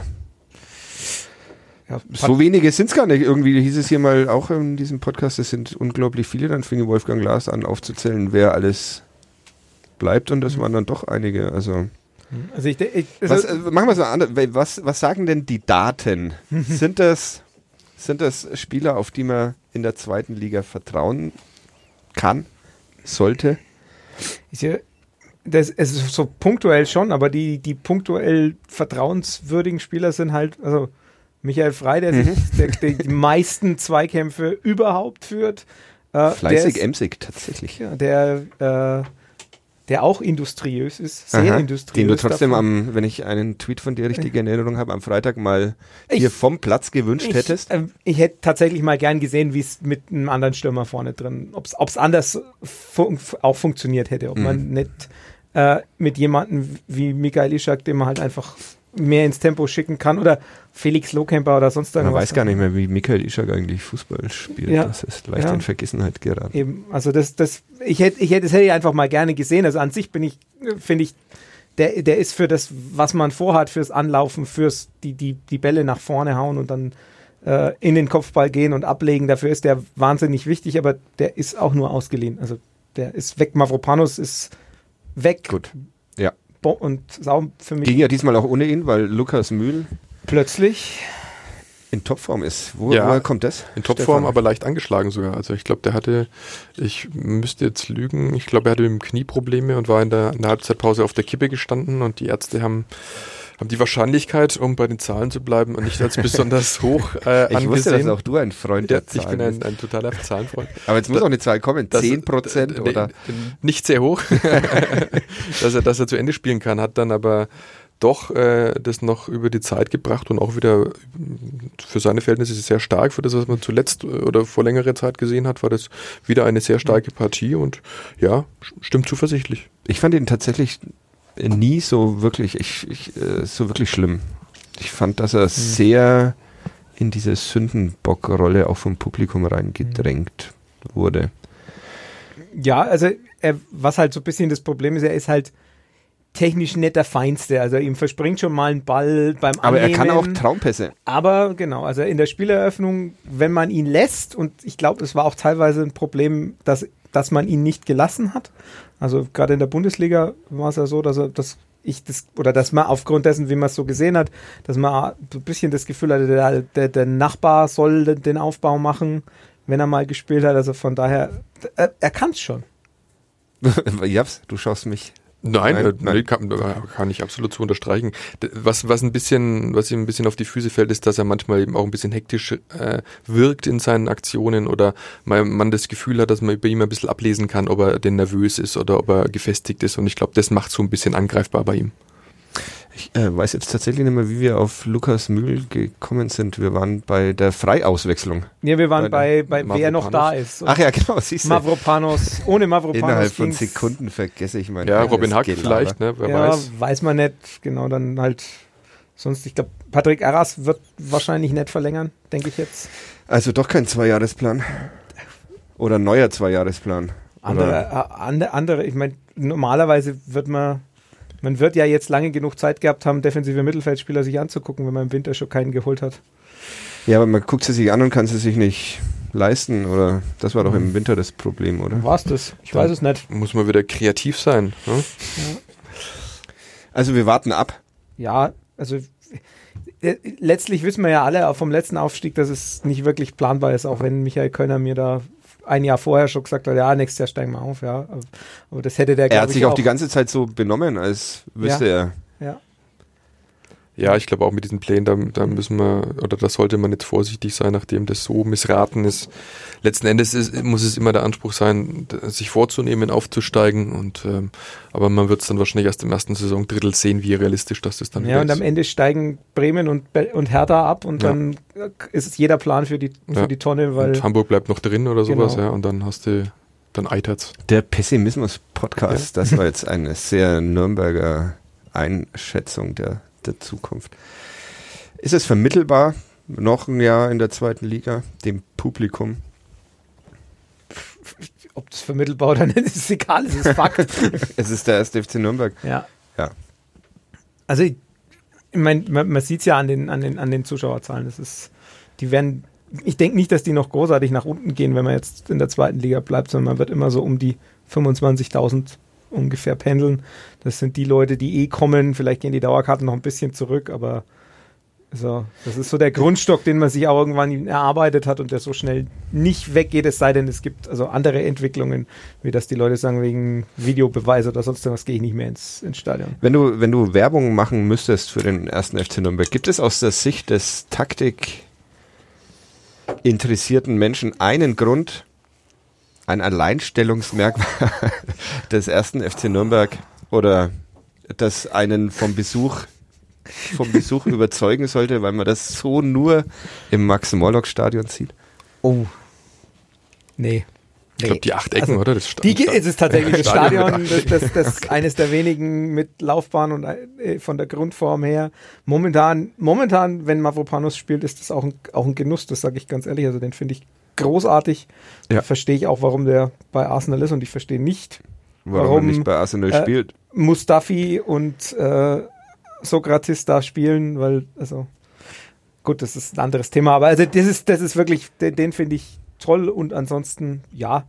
Ja, so wenige sind es gar nicht. Irgendwie hieß es hier mal auch in diesem Podcast, es sind unglaublich viele. Dann fing Wolfgang Glas an aufzuzählen, wer alles bleibt und das mhm. waren dann doch einige. Also also ich, ich also was, äh, machen wir so anders. Was, was sagen denn die Daten? sind, das, sind das Spieler, auf die man in der zweiten Liga vertrauen kann, sollte? Ist ja, das, es ist so punktuell schon, aber die, die punktuell vertrauenswürdigen Spieler sind halt, also Michael Frei, der, mhm. sich, der, der die meisten Zweikämpfe überhaupt führt. Äh, Fleißig emsig, tatsächlich. Ja, der äh, der auch industriös ist, sehr Aha, industriös. Den du trotzdem davon. am, wenn ich einen Tweet von dir richtig in Erinnerung habe, am Freitag mal ich, hier vom Platz gewünscht ich, hättest. Äh, ich hätte tatsächlich mal gern gesehen, wie es mit einem anderen Stürmer vorne drin, ob es anders fun auch funktioniert hätte, ob mhm. man nicht äh, mit jemandem wie Michael Ischak, den man halt einfach mehr ins Tempo schicken kann oder Felix Lohkemper oder sonst irgendwas. Man weiß gar nicht mehr, wie Michael Ischak eigentlich Fußball spielt. Ja. Das ist leicht ja. in Vergessenheit geraten. Eben, also das, das, ich hätte, ich hätte, das hätte ich einfach mal gerne gesehen. Also an sich bin ich, finde ich, der, der ist für das, was man vorhat, fürs Anlaufen, fürs die, die, die Bälle nach vorne hauen und dann äh, in den Kopfball gehen und ablegen. Dafür ist der wahnsinnig wichtig, aber der ist auch nur ausgeliehen. Also der ist weg. Mavropanos ist weg. Gut. Ja und Sau für mich. Ging ja diesmal auch ohne ihn, weil Lukas Mühl plötzlich in Topform ist. Wo, ja, woher kommt das? In Topform, aber leicht angeschlagen sogar. Also ich glaube, der hatte, ich müsste jetzt lügen, ich glaube, er hatte mit dem Knie Probleme und war in der, in der Halbzeitpause auf der Kippe gestanden und die Ärzte haben haben die Wahrscheinlichkeit, um bei den Zahlen zu bleiben und nicht als besonders hoch äh, Ich angesehen. wusste, dass auch du ein Freund der Zahlen Ich bin ein, ein totaler Zahlenfreund. Aber jetzt muss da, auch eine Zahl kommen, das, 10 Prozent äh, oder? Nicht sehr hoch, dass, er, dass er zu Ende spielen kann, hat dann aber doch äh, das noch über die Zeit gebracht und auch wieder für seine Verhältnisse sehr stark. Für das, was man zuletzt äh, oder vor längerer Zeit gesehen hat, war das wieder eine sehr starke Partie und ja, stimmt zuversichtlich. Ich fand ihn tatsächlich nie so wirklich, ich, ich, äh, so wirklich schlimm. Ich fand, dass er sehr in diese Sündenbock-Rolle auch vom Publikum reingedrängt wurde. Ja, also er, was halt so ein bisschen das Problem ist, er ist halt technisch nicht der Feinste. Also ihm verspringt schon mal ein Ball beim Aber er kann auch Annehmen. Traumpässe. Aber genau, also in der Spieleröffnung, wenn man ihn lässt, und ich glaube, es war auch teilweise ein Problem, dass, dass man ihn nicht gelassen hat. Also gerade in der Bundesliga war es ja so, dass er dass ich das, oder dass man aufgrund dessen, wie man es so gesehen hat, dass man ein bisschen das Gefühl hatte, der, der, der Nachbar soll den- Aufbau machen, wenn er mal gespielt hat. Also von daher, er, er kann es schon. Japs, du schaust mich. Nein, Nein, äh, nein. Nee, kann, kann ich absolut zu unterstreichen. Was, was ein bisschen, was ihm ein bisschen auf die Füße fällt, ist, dass er manchmal eben auch ein bisschen hektisch äh, wirkt in seinen Aktionen oder man, man das Gefühl hat, dass man bei ihm ein bisschen ablesen kann, ob er denn nervös ist oder ob er gefestigt ist. Und ich glaube, das macht so ein bisschen angreifbar bei ihm. Ich äh, weiß jetzt tatsächlich nicht mehr, wie wir auf Lukas Mühl gekommen sind. Wir waren bei der Freiauswechslung. Ja, wir waren Bei bei, bei wer noch da ist. Ach ja, genau, siehst du. Mavropanos, ohne Mavropanos Innerhalb von Sekunden vergesse ich mein Ja, Robin Hack vielleicht, ne? Wer ja, weiß. weiß. man nicht. Genau, dann halt. Sonst, ich glaube, Patrick Arras wird wahrscheinlich nicht verlängern, denke ich jetzt. Also doch kein Zweijahresplan. Oder neuer Zweijahresplan. Andere, äh, andere, andere ich meine, normalerweise wird man, man wird ja jetzt lange genug Zeit gehabt haben, defensive Mittelfeldspieler sich anzugucken, wenn man im Winter schon keinen geholt hat. ja, aber man guckt sie sich an und kann sie sich nicht leisten. Oder das war doch im Winter das Problem, oder? War es das? Ich weiß es nicht. Muss man wieder kreativ sein. Ne? Also wir warten ab. Ja, also äh, letztlich wissen wir ja alle vom letzten Aufstieg, dass es nicht wirklich planbar ist, auch wenn Michael Kölner mir da ein Jahr vorher schon gesagt hat, ja, nächstes Jahr steigen wir auf, ja. Aber- das hätte der, Er hat ich, sich auch die ganze Zeit so benommen, als wüsste er. Ja. Ja, ich glaube auch mit diesen Plänen, da, da müssen wir, oder da sollte man jetzt vorsichtig sein, nachdem das so missraten ist. Letzten Endes ist, muss es immer der Anspruch sein, sich vorzunehmen, aufzusteigen. Und ähm, aber man wird es dann wahrscheinlich erst im ersten Saisondrittel sehen, wie realistisch das ist dann Ja, und am ist. Ende steigen Bremen und, und Hertha ab und Ja. dann äh, ist jeder Plan für die, für Ja. die Tonne, weil Und Hamburg bleibt noch drin oder sowas, Genau. ja, und dann hast du, dann eitert's. Der Pessimismus-Podcast, das war jetzt eine sehr Nürnberger Einschätzung der, der Zukunft. Ist es vermittelbar, noch ein Jahr in der zweiten Liga, dem Publikum? ob das vermittelbar oder nicht, ist egal, es ist Fakt. Es ist der erste FC Nürnberg. ja. Ja. Also ich, ich meine, man, man sieht es ja an den, an, den, an den Zuschauerzahlen. Das ist, die werden, ich denke nicht, dass die noch großartig nach unten gehen, wenn man jetzt in der zweiten Liga bleibt, sondern man wird immer so um die 25.000 ungefähr pendeln. Das sind die Leute, die eh kommen. Vielleicht gehen die Dauerkarten noch ein bisschen zurück, aber so, das ist so der Grundstock, den man sich auch irgendwann erarbeitet hat und der so schnell nicht weggeht, es sei denn, es gibt also andere Entwicklungen, wie dass die Leute sagen, wegen Videobeweis oder sonst was gehe ich nicht mehr ins, ins Stadion. Wenn du, wenn du Werbung machen müsstest für den ersten FC Nürnberg, gibt es aus der Sicht des Taktik interessierten Menschen einen Grund, ein Alleinstellungsmerkmal des ersten FC Nürnberg oder das einen vom Besuch vom Besuch überzeugen sollte, weil man das so nur im Max-Morlock-Stadion sieht? Oh. Nee. Ich glaube, die acht Ecken, Also, oder? Das Sta- Die, es ist tatsächlich das Stadion das, das, das eines der wenigen mit Laufbahn und äh, von der Grundform her. Momentan, momentan, wenn Mavropanos spielt, ist das auch ein, auch ein Genuss, das sage ich ganz ehrlich. Also den finde ich großartig. Ja. Verstehe ich auch, warum der bei Arsenal ist und ich verstehe nicht, Warum, Warum, er nicht bei Arsenal äh, spielt? Mustafi und äh, Sokrates da spielen, weil, also gut, das ist ein anderes Thema, aber also das ist, das ist wirklich, den, den finde ich toll und ansonsten, ja,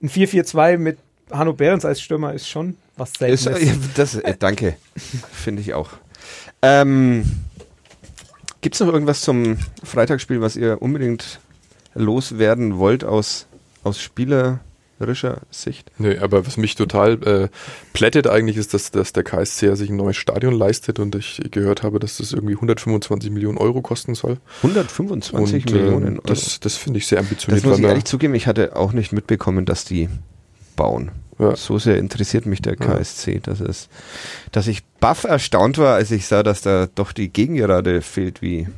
ein 4-4-2 mit Hanno Behrens als Stürmer ist schon was Ist, Seltenes. äh, das, äh, danke, finde ich auch. Ähm, Gibt es noch irgendwas zum Freitagsspiel, was ihr unbedingt loswerden wollt aus, aus spielerischer Sicht? Nö, aber was mich total äh, plättet eigentlich ist, dass, dass der KSC sich ein neues Stadion leistet und ich gehört habe, dass das irgendwie 125 Millionen Euro kosten soll. 125 und, Millionen äh, Euro. das, das finde ich sehr das ambitioniert. muss weil ich ehrlich zugeben, ich hatte auch nicht mitbekommen, dass die bauen. Ja. So sehr interessiert mich der Ja. KSC, dass, es, dass ich baff erstaunt war, als ich sah, dass da doch die Gegengerade fehlt wie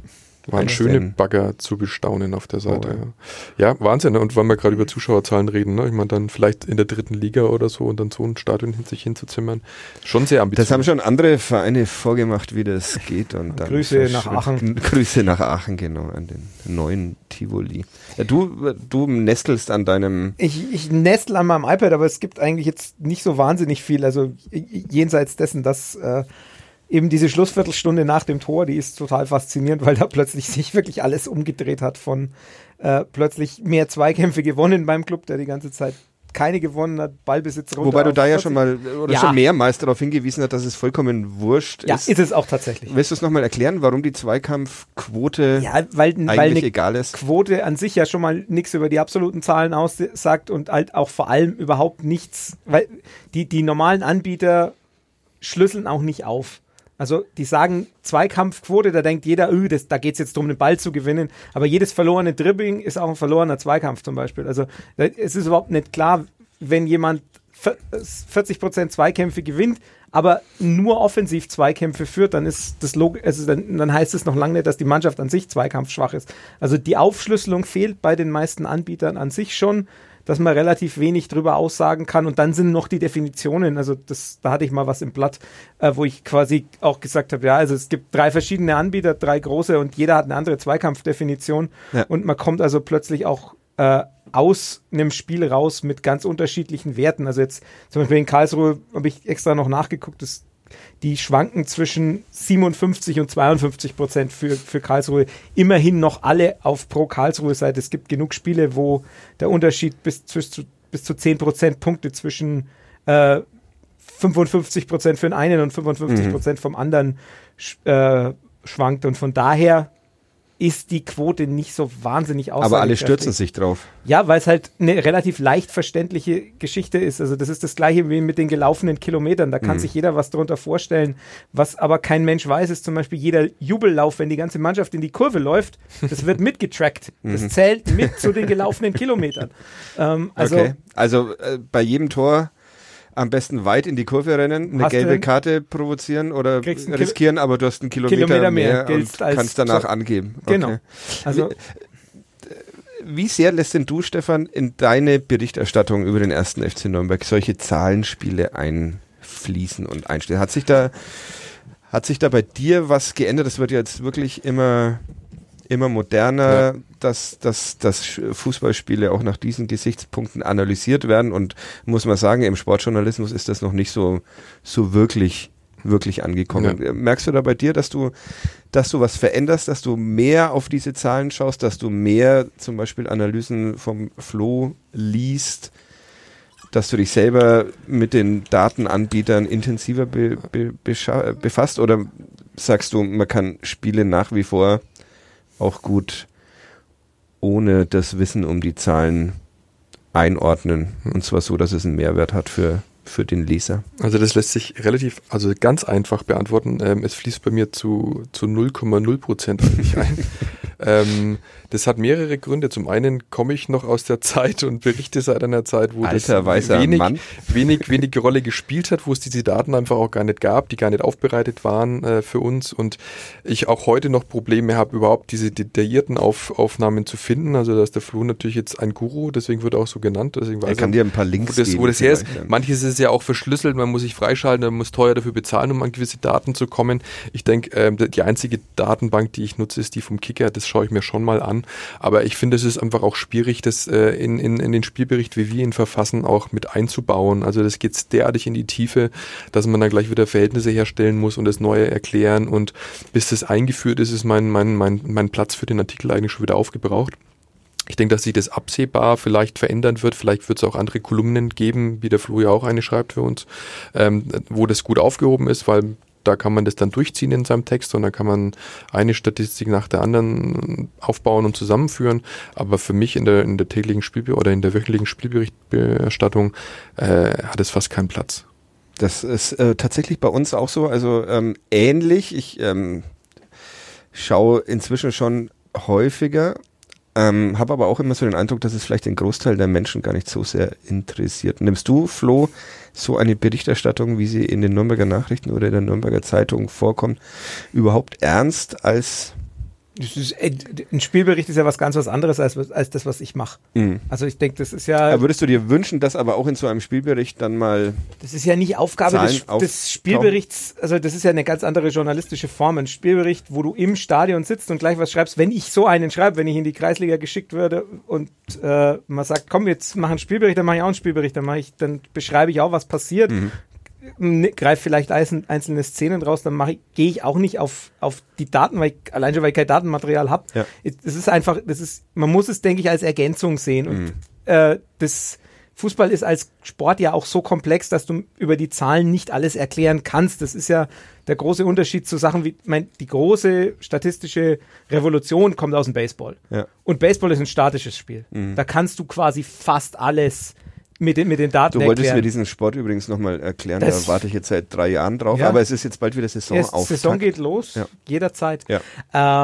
Waren schöne Bagger zu bestaunen auf der Seite. Oh, ja. ja. Wahnsinn. Und wenn wir gerade über Zuschauerzahlen reden, ne? ich meine, dann vielleicht in der dritten Liga oder so und dann so ein Stadion hin sich hinzuzimmern, schon sehr ambitioniert. Das haben schon andere Vereine vorgemacht, wie das geht. Und dann Grüße nach Aachen. Grüße nach Aachen, genau, an den neuen Tivoli. Ja, du, du nestelst an deinem... Ich, ich nestel an meinem iPad, aber es gibt eigentlich jetzt nicht so wahnsinnig viel. Also jenseits dessen, dass... Äh, eben diese Schlussviertelstunde nach dem Tor, die ist total faszinierend, weil da plötzlich sich wirklich alles umgedreht hat von äh, plötzlich mehr Zweikämpfe gewonnen beim Club, der die ganze Zeit keine gewonnen hat, Ballbesitz runter. Wobei du da ja schon mal oder ja. schon mehrmals darauf hingewiesen hast, dass es vollkommen wurscht ja, ist. Ja, ist es auch tatsächlich. Willst du es nochmal erklären, warum die Zweikampfquote ja, weil, eigentlich weil egal ist? Quote an sich ja schon mal nichts über die absoluten Zahlen aussagt und halt auch vor allem überhaupt nichts, weil die, die normalen Anbieter schlüsseln auch nicht auf. Also die sagen Zweikampfquote, da denkt jeder, öh, das, da geht es jetzt darum, den Ball zu gewinnen. Aber jedes verlorene Dribbling ist auch ein verlorener Zweikampf zum Beispiel. Also es ist überhaupt nicht klar, wenn jemand 40% Zweikämpfe gewinnt, aber nur offensiv Zweikämpfe führt, dann ist das Log also dann, dann heißt es noch lange nicht, dass die Mannschaft an sich zweikampfschwach ist. Also die Aufschlüsselung fehlt bei den meisten Anbietern an sich schon dass man relativ wenig drüber aussagen kann. Und dann sind noch die Definitionen. Also das, da hatte ich mal was im Blatt, äh, wo ich quasi auch gesagt habe, ja, also es gibt drei verschiedene Anbieter, drei große und jeder hat eine andere Zweikampfdefinition. Ja. Und man kommt also plötzlich auch äh, aus einem Spiel raus mit ganz unterschiedlichen Werten. Also jetzt zum Beispiel in Karlsruhe habe ich extra noch nachgeguckt, das die schwanken zwischen 57 und 52 Prozent für, für Karlsruhe. Immerhin noch alle auf pro Karlsruhe Seite. Es gibt genug Spiele, wo der Unterschied bis, bis, zu, bis zu 10 Prozent Punkte zwischen äh, 55 Prozent für den einen und 55 Prozent mhm. vom anderen äh, schwankt. Und von daher ist die Quote nicht so wahnsinnig aus. Aber alle stürzen sich drauf. Ja, weil es halt eine relativ leicht verständliche Geschichte ist. Also das ist das gleiche wie mit den gelaufenen Kilometern. Da kann mhm. sich jeder was darunter vorstellen. Was aber kein Mensch weiß, ist zum Beispiel jeder Jubellauf, wenn die ganze Mannschaft in die Kurve läuft, das wird mitgetrackt. Das mhm. zählt mit zu den gelaufenen Kilometern. Ähm, also, okay. also äh, bei jedem Tor am besten weit in die Kurve rennen, eine hast gelbe Karte provozieren oder riskieren, aber du hast einen Kilometer, Kilometer mehr, mehr und kannst danach angeben. Genau. Okay. Also wie sehr lässt denn du, Stefan, in deine Berichterstattung über den ersten FC Nürnberg solche Zahlenspiele einfließen und einstellen? Hat sich da, hat sich da bei dir was geändert? Das wird jetzt wirklich immer immer moderner, ja. dass, dass, dass Fußballspiele auch nach diesen Gesichtspunkten analysiert werden. Und muss man sagen, im Sportjournalismus ist das noch nicht so, so wirklich, wirklich angekommen. Ja. Merkst du da bei dir, dass du, dass du was veränderst, dass du mehr auf diese Zahlen schaust, dass du mehr zum Beispiel Analysen vom Flo liest? dass du dich selber mit den Datenanbietern intensiver be, be, befasst oder sagst du, man kann Spiele nach wie vor auch gut ohne das Wissen um die Zahlen einordnen. Und zwar so, dass es einen Mehrwert hat für, für den Leser. Also das lässt sich relativ, also ganz einfach beantworten. Ähm, es fließt bei mir zu, zu 0,0 Prozent eigentlich ein. ähm, das hat mehrere Gründe. Zum einen komme ich noch aus der Zeit und berichte seit einer Zeit, wo Alter, das wenig, wenig, wenig Rolle gespielt hat, wo es diese Daten einfach auch gar nicht gab, die gar nicht aufbereitet waren äh, für uns und ich auch heute noch Probleme habe, überhaupt diese detaillierten Auf, Aufnahmen zu finden. Also da ist der Flo natürlich jetzt ein Guru, deswegen wird er auch so genannt. Deswegen weiß er kann dir ein paar Links wo das, wo das her ist. Manches ist ja auch verschlüsselt, man muss sich freischalten, man muss teuer dafür bezahlen, um an gewisse Daten zu kommen. Ich denke, äh, die einzige Datenbank, die ich nutze, ist die vom Kicker. Das schaue ich mir schon mal an. Aber ich finde, es ist einfach auch schwierig, das äh, in, in, in den Spielbericht, wie wir ihn verfassen, auch mit einzubauen. Also das geht derartig in die Tiefe, dass man dann gleich wieder Verhältnisse herstellen muss und das Neue erklären. Und bis das eingeführt ist, ist mein, mein, mein, mein Platz für den Artikel eigentlich schon wieder aufgebraucht. Ich denke, dass sich das absehbar vielleicht verändern wird. Vielleicht wird es auch andere Kolumnen geben, wie der Flo ja auch eine schreibt für uns, ähm, wo das gut aufgehoben ist, weil da kann man das dann durchziehen in seinem Text und da kann man eine Statistik nach der anderen aufbauen und zusammenführen. Aber für mich in der, in der täglichen Spielbericht oder in der wöchentlichen Spielberichterstattung äh, hat es fast keinen Platz. Das ist äh, tatsächlich bei uns auch so, also ähm, ähnlich. Ich ähm, schaue inzwischen schon häufiger ähm, habe aber auch immer so den Eindruck, dass es vielleicht den Großteil der Menschen gar nicht so sehr interessiert. Nimmst du, Flo, so eine Berichterstattung, wie sie in den Nürnberger Nachrichten oder in der Nürnberger Zeitung vorkommt, überhaupt ernst als ist, äh, ein Spielbericht ist ja was ganz was anderes als, als das, was ich mache. Mhm. Also ich denke, das ist ja, Aber würdest du dir wünschen, dass aber auch in so einem Spielbericht dann mal das ist ja nicht Aufgabe Zahlen des, des Spielberichts. Also das ist ja eine ganz andere journalistische Form. Ein Spielbericht, wo du im Stadion sitzt und gleich was schreibst. Wenn ich so einen schreibe, wenn ich in die Kreisliga geschickt würde und äh, man sagt, komm, jetzt mach einen Spielbericht, dann mache ich auch einen Spielbericht, dann mache ich, dann beschreibe ich auch, was passiert. Mhm. Ne- Greif vielleicht einzelne, Szenen raus, dann gehe ich auch nicht auf, auf die Daten, weil ich, allein schon, weil ich kein Datenmaterial habe. Ja. Es ist einfach, das ist, man muss es, denke ich, als Ergänzung sehen. Und Mhm. äh, das Fußball ist als Sport ja auch so komplex, dass du über die Zahlen nicht alles erklären kannst. Das ist ja der große Unterschied zu Sachen wie, mein, die große statistische Revolution kommt aus dem Baseball. Ja. Und Baseball ist ein statisches Spiel. Mhm. Da kannst du quasi fast alles mit den, mit den Daten Du wolltest erklären. mir diesen Sport übrigens nochmal erklären, Das- da warte ich jetzt seit drei Jahren drauf, Ja. aber es ist jetzt bald wieder Saison auf. Saison geht los, Ja. jederzeit. Ja.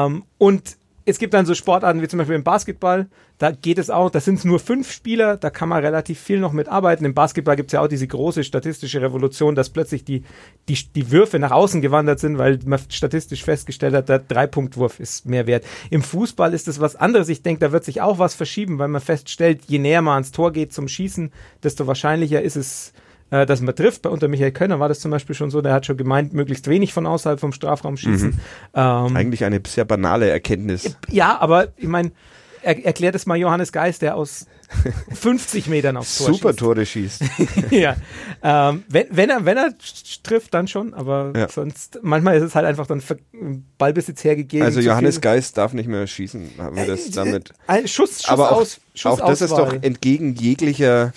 Ähm, und es gibt dann so Sportarten wie zum Beispiel im Basketball, da geht es auch, da sind es nur fünf Spieler, da kann man relativ viel noch mitarbeiten. Im Basketball gibt es ja auch diese große statistische Revolution, dass plötzlich die, die, die Würfe nach außen gewandert sind, weil man statistisch festgestellt hat, der Dreipunktwurf ist mehr wert. Im Fußball ist es was anderes. Ich denke, da wird sich auch was verschieben, weil man feststellt, je näher man ans Tor geht zum Schießen, desto wahrscheinlicher ist es, äh, dass man trifft. Bei unter Michael Könner war das zum Beispiel schon so, der hat schon gemeint, möglichst wenig von außerhalb vom Strafraum schießen. Ähm, Eigentlich eine sehr banale Erkenntnis. ja, aber ich meine, er, erklärt es mal Johannes Geist, der aus 50 Metern aufs Tor Super schießt. Tore schießt. ja. ähm, wenn, wenn, er, wenn er trifft, dann schon, aber Ja. sonst, manchmal ist es halt einfach dann Ballbesitz hergegeben. Also Johannes. Geist darf nicht mehr schießen, haben wir das Äh, damit. Ein Schuss, Schuss Aber auch, aus, Schuss auch das ist doch entgegen jeglicher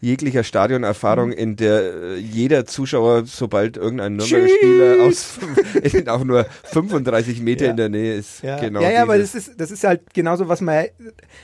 jeglicher Stadionerfahrung, in der äh, jeder Zuschauer, sobald irgendein Nürnberger Spieler aus auch nur 35 Meter Ja. in der Nähe ist, Ja, genau ja, ja aber das ist, das ist halt genauso, was man,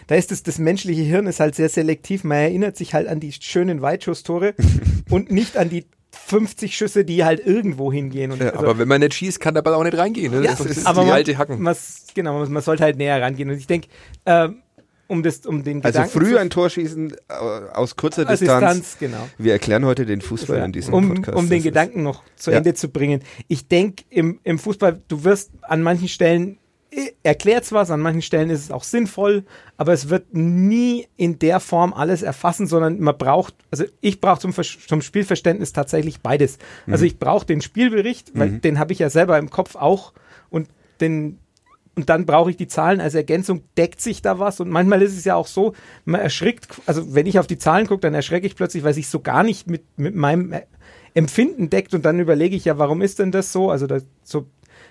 da ist das, das menschliche Hirn ist halt sehr selektiv. Man erinnert sich halt an die schönen Weitschusstore und nicht an die 50 Schüsse, die halt irgendwo hingehen. Und also, Aber wenn man nicht schießt, kann der Ball auch nicht reingehen. Ne? Ja, das ist aber die man, alte Hacken. Man, genau, man, man sollte halt näher rangehen. Und ich denke, ähm, um, das, um den also Gedanken früh zu- ein Tor schießen äh, aus kurzer als Distanz. Distanz, genau. Wir erklären heute den Fußball Ja, in diesem um, Podcast. um den Gedanken noch zu Ja. Ende zu bringen. Ich denke, im, im Fußball, du wirst an manchen Stellen äh, erklärt was, an manchen Stellen ist es auch sinnvoll, aber es wird nie in der Form alles erfassen, sondern man braucht, also ich brauche zum, zum Spielverständnis tatsächlich beides. Also Mhm. ich brauche den Spielbericht, weil den habe ich ja selber im Kopf auch und den und dann brauche ich die Zahlen als Ergänzung, deckt sich da was? Und manchmal ist es ja auch so, man erschrickt, also wenn ich auf die Zahlen gucke, dann erschrecke ich plötzlich, weil sich so gar nicht mit, mit meinem Empfinden deckt und dann überlege ich ja, warum ist denn das so? Also da, so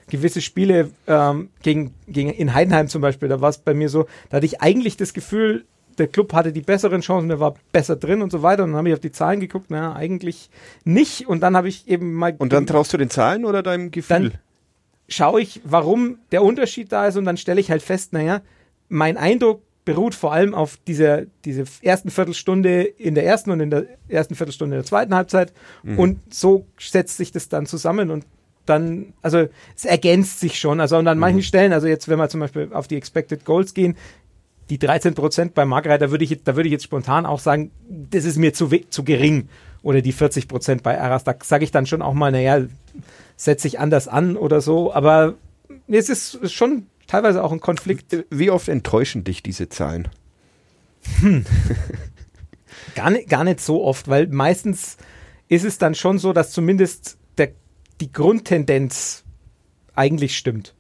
gewisse Spiele ähm, gegen, gegen in Heidenheim zum Beispiel, da war es bei mir so, da hatte ich eigentlich das Gefühl, der Club hatte die besseren Chancen, der war besser drin und so weiter. Und dann habe ich auf die Zahlen geguckt, naja, eigentlich nicht. Und dann habe ich eben mal Und dann traust du den Zahlen oder deinem Gefühl? Dann- schaue ich, warum der Unterschied da ist und dann stelle ich halt fest, naja, mein Eindruck beruht vor allem auf dieser diese ersten Viertelstunde in der ersten und in der ersten Viertelstunde in der zweiten Halbzeit. Und so setzt sich das dann zusammen und dann, also es ergänzt sich schon, also und an manchen Stellen, also jetzt, wenn wir zum Beispiel auf die Expected Goals gehen, die 13 Prozent bei Margret, da würde ich, jetzt- da würde ich jetzt spontan auch sagen, das ist mir zu, zu gering. Oder die 40 Prozent bei Aras, da sage ich dann schon auch mal, naja, setze ich anders an oder so. Aber es ist schon teilweise auch ein Konflikt. Wie oft enttäuschen dich diese Zahlen? Gar nicht, gar nicht so oft, weil meistens ist es dann schon so, dass zumindest der, die Grundtendenz eigentlich stimmt.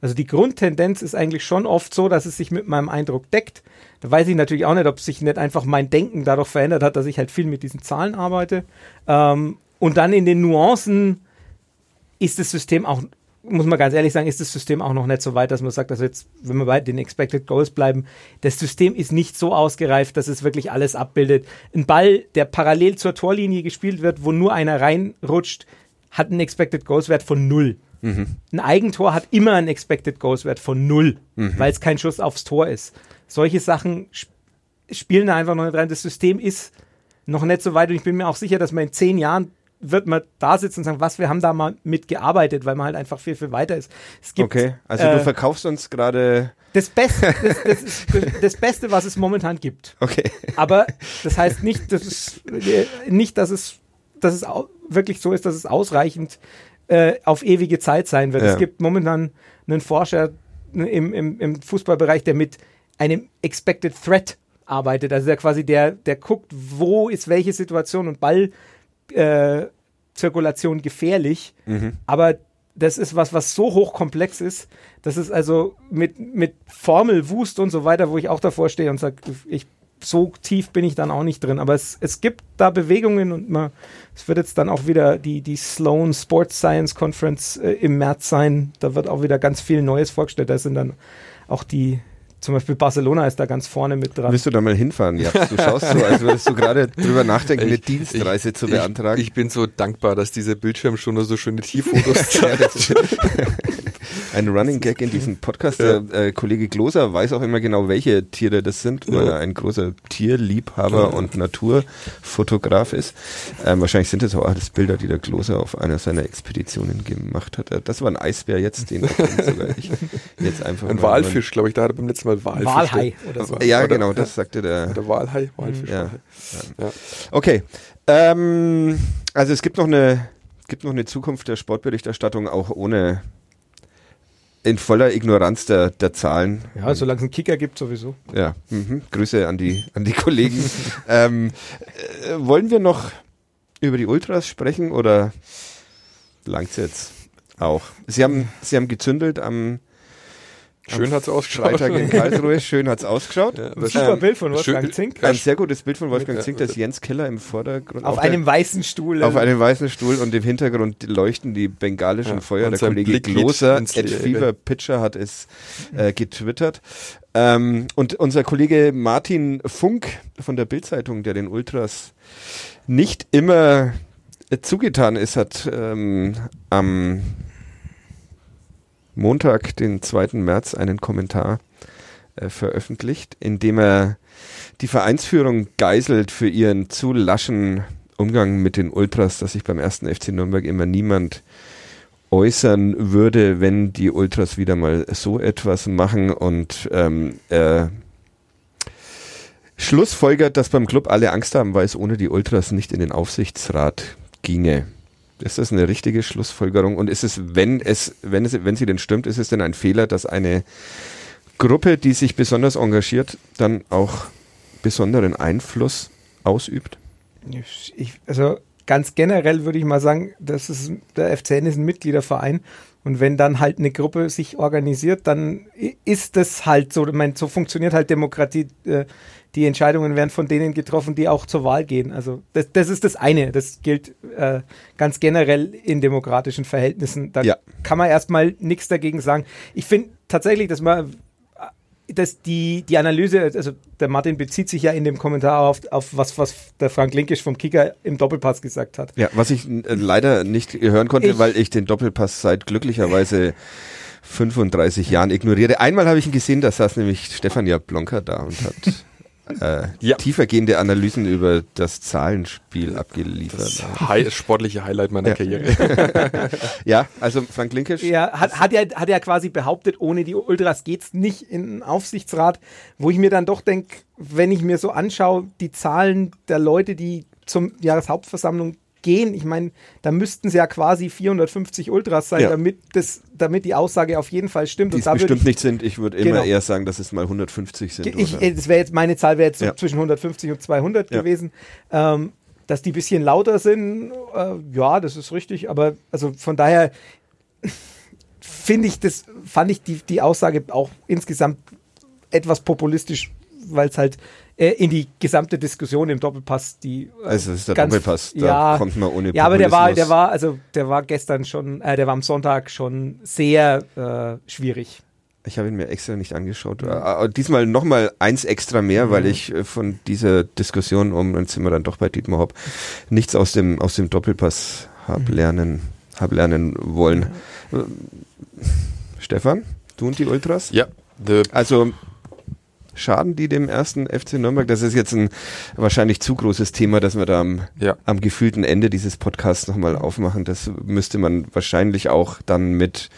Also die Grundtendenz ist eigentlich schon oft so, dass es sich mit meinem Eindruck deckt. Da weiß ich natürlich auch nicht, ob sich nicht einfach mein Denken dadurch verändert hat, dass ich halt viel mit diesen Zahlen arbeite. Ähm, und dann in den Nuancen ist das System auch, muss man ganz ehrlich sagen, ist das System auch noch nicht so weit, dass man sagt, dass jetzt, wenn wir bei den Expected Goals bleiben, das System ist nicht so ausgereift, dass es wirklich alles abbildet. Ein Ball, der parallel zur Torlinie gespielt wird, wo nur einer reinrutscht, hat einen Expected Goals Wert von null. Ein Eigentor hat immer einen Expected Goals Wert von null, weil es kein Schuss aufs Tor ist. Solche Sachen sp spielen da einfach noch nicht rein. Das System ist noch nicht so weit und ich bin mir auch sicher, dass man in zehn Jahren wird man da sitzen und sagen, was, wir haben da mal mitgearbeitet, weil man halt einfach viel, viel weiter ist. Es gibt, Okay, also äh, du verkaufst uns gerade. das Beste, das, das, ist das Beste, was es momentan gibt. Okay. Aber das heißt nicht, dass es, äh, nicht, dass es, dass es wirklich so ist, dass es ausreichend äh, auf ewige Zeit sein wird. Ja. Es gibt momentan einen Forscher, ne, im, im, im Fußballbereich, der mit einem Expected Threat arbeitet. Also der quasi der, der guckt, wo ist welche Situation und Ballzirkulation äh, gefährlich. Mhm. Aber das ist was, was so hochkomplex ist. Das ist also mit, mit Formelwust und so weiter, wo ich auch davor stehe und sage, ich so tief bin ich dann auch nicht drin. Aber es, es gibt da Bewegungen und man, es wird jetzt dann auch wieder die, die Sloan Sports Science Conference äh, im März sein. Da wird auch wieder ganz viel Neues vorgestellt. Da sind dann auch die, zum Beispiel Barcelona ist da ganz vorne mit dran. Willst du da mal hinfahren? Ja, du schaust so, als würdest du gerade drüber nachdenken, eine Dienstreise zu beantragen. Ich, ich, bin so dankbar, dass dieser Bildschirm schon nur so schöne Tierfotos zeigt. Ein Running Gag in diesem Podcast. Der äh, Kollege Gloser weiß auch immer genau, welche Tiere das sind, weil er ein großer Tierliebhaber und Naturfotograf ist. Ähm, wahrscheinlich sind das auch alles Bilder, die der Gloser auf einer seiner Expeditionen gemacht hat. Äh, das war ein Eisbär jetzt, den sogar ich jetzt einfach. Ein Walfisch, glaube ich, da hat er beim letzten Mal Walfisch. Walhai oder so. Ja, genau, das sagte der. Der Walhai, Walfisch. Ja. ja. Okay. Ähm, also es gibt noch eine gibt noch eine Zukunft der Sportberichterstattung auch ohne in voller Ignoranz der, der Zahlen. Ja, solange es einen Kicker gibt, sowieso. Ja, mhm. Grüße an die, an die Kollegen. ähm, äh, wollen wir noch über die Ultras sprechen oder langt's jetzt auch? Sie haben, Sie haben gezündelt am Schön hat's ausgeschaut. Freitag in Karlsruhe, schön hat's ausgeschaut. Ja, ein super ähm, Bild von Wolfgang Zink. Ein sehr gutes Bild von Wolfgang Zink, das Jens Keller im Vordergrund. Auf einem der, weißen Stuhl. Auf einem weißen Stuhl und im Hintergrund leuchten die bengalischen ja, Feuer. Der Kollege Blick Gloser, Ed Fever Pitcher hat es äh, getwittert. Ähm, und unser Kollege Martin Funk von der Bildzeitung, der den Ultras nicht immer äh, zugetan ist, hat ähm, am Montag, den 2. März, einen Kommentar äh, veröffentlicht, in dem er die Vereinsführung geißelt für ihren zu laschen Umgang mit den Ultras, dass sich beim ersten FC Nürnberg immer niemand äußern würde, wenn die Ultras wieder mal so etwas machen und ähm, äh, Schlussfolgert, dass beim Club alle Angst haben, weil es ohne die Ultras nicht in den Aufsichtsrat ginge. Ist das eine richtige Schlussfolgerung? Und ist es, wenn es, wenn es, wenn sie denn stimmt, ist es denn ein Fehler, dass eine Gruppe, die sich besonders engagiert, dann auch besonderen Einfluss ausübt? Ich, also ganz generell würde ich mal sagen, das ist, der FCN ist ein Mitgliederverein und wenn dann halt eine Gruppe sich organisiert, dann ist das halt so. Ich meine, so funktioniert halt Demokratie. Äh, die Entscheidungen werden von denen getroffen, die auch zur Wahl gehen. Also das, das ist das eine. Das gilt äh, ganz generell in demokratischen Verhältnissen. Da ja. kann man erstmal nichts dagegen sagen. Ich finde tatsächlich, dass man dass die, die Analyse, also der Martin bezieht sich ja in dem Kommentar auf, auf was, was der Frank Linkisch vom Kicker im Doppelpass gesagt hat. Ja, was ich äh, leider nicht hören konnte, ich, weil ich den Doppelpass seit glücklicherweise 35 Jahren ignoriere. Einmal habe ich ihn gesehen, da saß nämlich Stefania Blonka da und hat äh, ja. tiefergehende Analysen über das Zahlenspiel abgeliefert. Das High, sportliche Highlight meiner ja. Karriere. ja, also Frank Linkisch. Ja, hat, hat, ja, hat ja quasi behauptet, ohne die Ultras geht's nicht in den Aufsichtsrat, wo ich mir dann doch denke, wenn ich mir so anschaue, die Zahlen der Leute, die zum Jahreshauptversammlung gehen. Ich meine, da müssten es ja quasi 450 Ultras sein, ja. damit, das, damit die Aussage auf jeden Fall stimmt. Die es bestimmt nicht sind. Ich würde immer genau. eher sagen, dass es mal 150 sind. Ich, das wäre jetzt, meine Zahl wäre jetzt ja. so zwischen 150 und 200 ja. gewesen. Ähm, dass die ein bisschen lauter sind, äh, ja, das ist richtig. Aber also von daher finde ich das, fand ich die, die Aussage auch insgesamt etwas populistisch, weil es halt äh, in die gesamte Diskussion im Doppelpass, die äh, also das ist der ganz, Doppelpass, da ja, kommt man ohne Ja, aber der war, der war, also der war gestern schon, äh, der war am Sonntag schon sehr äh, schwierig. Ich habe ihn mir extra nicht angeschaut. Mhm. Diesmal nochmal eins extra mehr, mhm. weil ich äh, von dieser Diskussion um, dann sind wir dann doch bei Dietmar Hopp, nichts aus dem, aus dem Doppelpass habe mhm. lernen, hab lernen wollen. Mhm. Stefan, du und die Ultras? Ja. Also schaden die dem ersten FC Nürnberg? Das ist jetzt ein wahrscheinlich zu großes Thema, dass wir da am, ja. am gefühlten Ende dieses Podcasts nochmal aufmachen. Das müsste man wahrscheinlich auch dann mit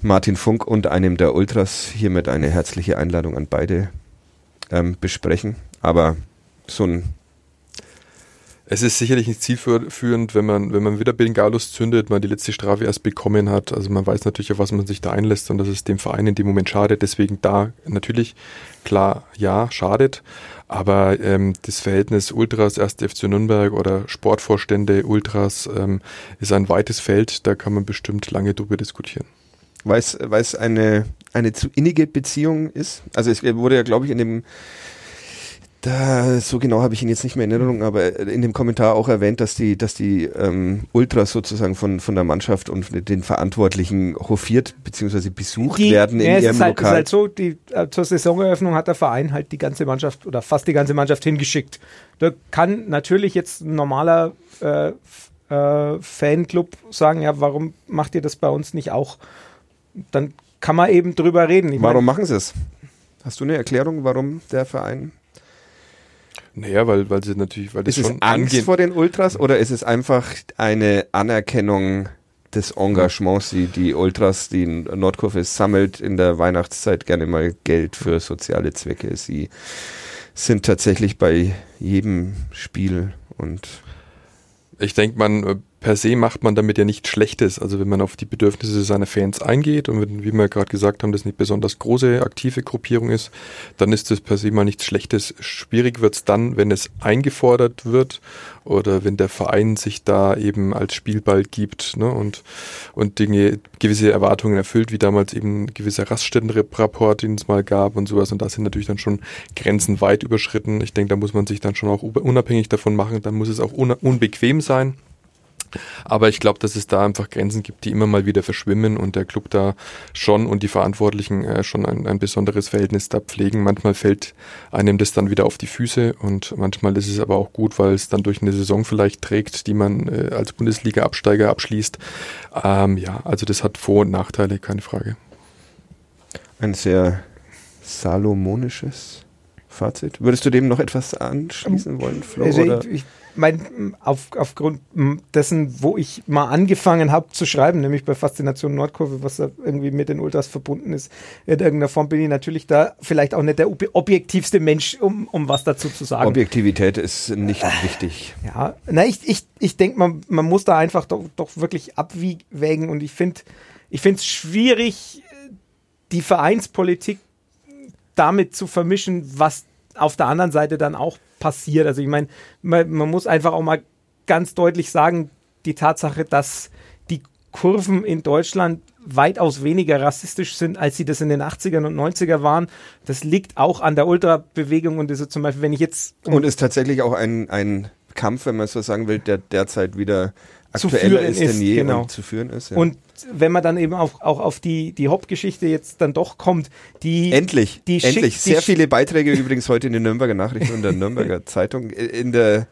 Martin Funk und einem der Ultras hiermit eine herzliche Einladung an beide ähm, besprechen. Aber so ein Es ist sicherlich nicht zielführend, wenn man, wenn man wieder Bengalus zündet, man die letzte Strafe erst bekommen hat. Also man weiß natürlich, auf was man sich da einlässt und dass es dem Verein in dem Moment schadet. Deswegen da natürlich klar, ja, schadet. Aber ähm, das Verhältnis Ultras, 1. FC Nürnberg oder Sportvorstände Ultras ähm, ist ein weites Feld. Da kann man bestimmt lange drüber diskutieren. Weil es eine, eine zu innige Beziehung ist. Also es wurde ja, glaube ich, in dem da, so genau habe ich ihn jetzt nicht mehr in Erinnerung, aber in dem Kommentar auch erwähnt, dass die, dass die ähm, Ultras sozusagen von, von der Mannschaft und den Verantwortlichen hofiert bzw. besucht die, werden in ja, ihrem halt, Lokal. Es ist halt so, die, äh, zur Saisoneröffnung hat der Verein halt die ganze Mannschaft oder fast die ganze Mannschaft hingeschickt. Da kann natürlich jetzt ein normaler äh, äh, Fanclub sagen, ja, warum macht ihr das bei uns nicht auch? Dann kann man eben drüber reden. Ich warum mein, machen sie es? Hast du eine Erklärung, warum der Verein naja, weil, weil sie natürlich, weil das ist schon es Angst vor den Ultras oder ist es einfach eine Anerkennung des Engagements, die die Ultras, die Nordkurve sammelt in der Weihnachtszeit gerne mal Geld für soziale Zwecke. Sie sind tatsächlich bei jedem Spiel und ich denke, man äh, per se macht man damit ja nichts Schlechtes. Also wenn man auf die Bedürfnisse seiner Fans eingeht und wenn, wie wir gerade gesagt haben, das nicht besonders große aktive Gruppierung ist, dann ist das per se mal nichts Schlechtes. Schwierig wird es dann, wenn es eingefordert wird oder wenn der Verein sich da eben als Spielball gibt ne, und, und Dinge, gewisse Erwartungen erfüllt, wie damals eben gewisser Raststättenrapport, den es mal gab und sowas. Und da sind natürlich dann schon Grenzen weit überschritten. Ich denke, da muss man sich dann schon auch unabhängig davon machen. Dann muss es auch unbequem sein. Aber ich glaube, dass es da einfach Grenzen gibt, die immer mal wieder verschwimmen und der Club da schon und die Verantwortlichen äh, schon ein, ein besonderes Verhältnis da pflegen. Manchmal fällt einem das dann wieder auf die Füße und manchmal ist es aber auch gut, weil es dann durch eine Saison vielleicht trägt, die man äh, als Bundesliga-Absteiger abschließt. Ähm, ja, also das hat Vor- und Nachteile, keine Frage. Ein sehr salomonisches Fazit. Würdest du dem noch etwas anschließen wollen, Flo? Also ich, ich mein, auf, aufgrund dessen, wo ich mal angefangen habe zu schreiben, nämlich bei Faszination Nordkurve, was da irgendwie mit den Ultras verbunden ist, in irgendeiner Form bin ich natürlich da vielleicht auch nicht der objektivste Mensch, um, um was dazu zu sagen. Objektivität ist nicht äh, wichtig. Ja, na, ich, ich, ich denke, man, man muss da einfach doch, doch wirklich abwägen und ich finde ich finde es schwierig, die Vereinspolitik damit zu vermischen, was auf der anderen Seite dann auch passiert. Also ich meine, man, man muss einfach auch mal ganz deutlich sagen, die Tatsache, dass die Kurven in Deutschland weitaus weniger rassistisch sind, als sie das in den 80ern und 90er waren. Das liegt auch an der Ultrabewegung und ist zum Beispiel, wenn ich jetzt. Um und ist tatsächlich auch ein, ein Kampf, wenn man so sagen will, der derzeit wieder aktueller ist, ist denn je genau. und zu führen ist. Ja. Und wenn man dann eben auch, auch auf die, die Hauptgeschichte jetzt dann doch kommt, die. Endlich, die endlich. Sehr die viele Beiträge übrigens heute in den Nürnberger Nachrichten und der Nürnberger Zeitung. In der,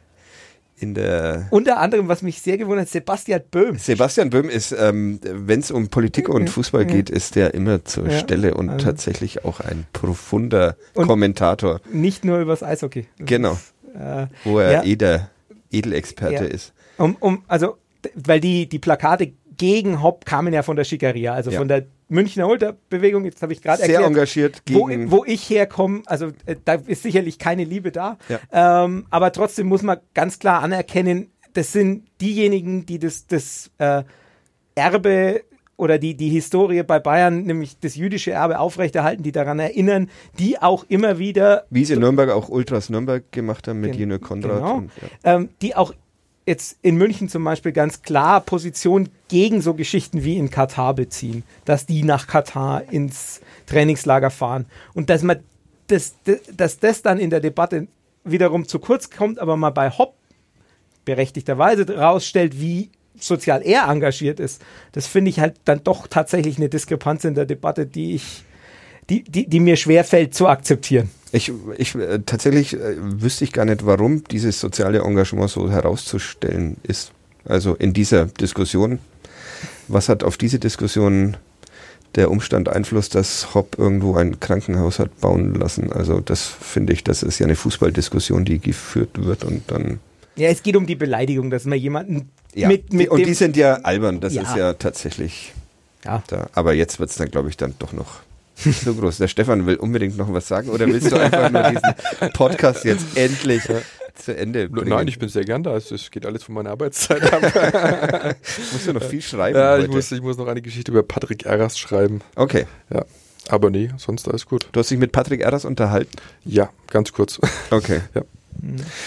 in der. Unter anderem, was mich sehr gewundert hat, Sebastian Böhm. Sebastian Böhm ist, ähm, wenn es um Politik und Fußball geht, ist der immer zur ja, Stelle und also tatsächlich auch ein profunder Kommentator. Nicht nur übers Eishockey. Das genau. Ist, äh, Wo er ja. eh der Edelexperte ist. Um, um, also weil die, die Plakate gegen Hopp kamen ja von der Schickeria, also ja. von der Münchner Ultra-Bewegung, jetzt habe ich gerade erklärt. Sehr engagiert gegen... Wo, wo ich herkomme, also äh, da ist sicherlich keine Liebe da, ja. ähm, aber trotzdem muss man ganz klar anerkennen, das sind diejenigen, die das, das äh, Erbe oder die, die Historie bei Bayern, nämlich das jüdische Erbe aufrechterhalten, die daran erinnern, die auch immer wieder... Wie sie in Nürnberg auch Ultras Nürnberg gemacht haben mit Jene Konrad. Genau, und, ja. ähm, die auch jetzt in München zum Beispiel ganz klar Position gegen so Geschichten wie in Katar beziehen, dass die nach Katar ins Trainingslager fahren und dass man das, dass das dann in der Debatte wiederum zu kurz kommt, aber mal bei Hopp berechtigterweise rausstellt, wie sozial er engagiert ist. Das finde ich halt dann doch tatsächlich eine Diskrepanz in der Debatte, die ich, die, die, die mir schwerfällt zu akzeptieren. Ich, ich äh, tatsächlich äh, wüsste ich gar nicht, warum dieses soziale Engagement so herauszustellen ist. Also in dieser Diskussion. Was hat auf diese Diskussion der Umstand Einfluss, dass Hopp irgendwo ein Krankenhaus hat bauen lassen? Also das finde ich, das ist ja eine Fußballdiskussion, die geführt wird und dann. Ja, es geht um die Beleidigung, dass man jemanden ja, mit, mit und die sind ja albern, das ja. ist ja tatsächlich. Ja. Da. Aber jetzt wird es dann, glaube ich, dann doch noch so groß. Der Stefan will unbedingt noch was sagen oder willst du einfach nur diesen Podcast jetzt endlich zu Ende bringen. Nein, ich bin sehr gern da. Es geht alles von meiner Arbeitszeit ab. muss ja noch viel schreiben ja, heute. ich muss, ich muss noch eine Geschichte über Patrick Erras schreiben. okay. Ja. Aber nee, sonst alles gut. Du hast dich mit Patrick Erras unterhalten? Ja, ganz kurz. Okay.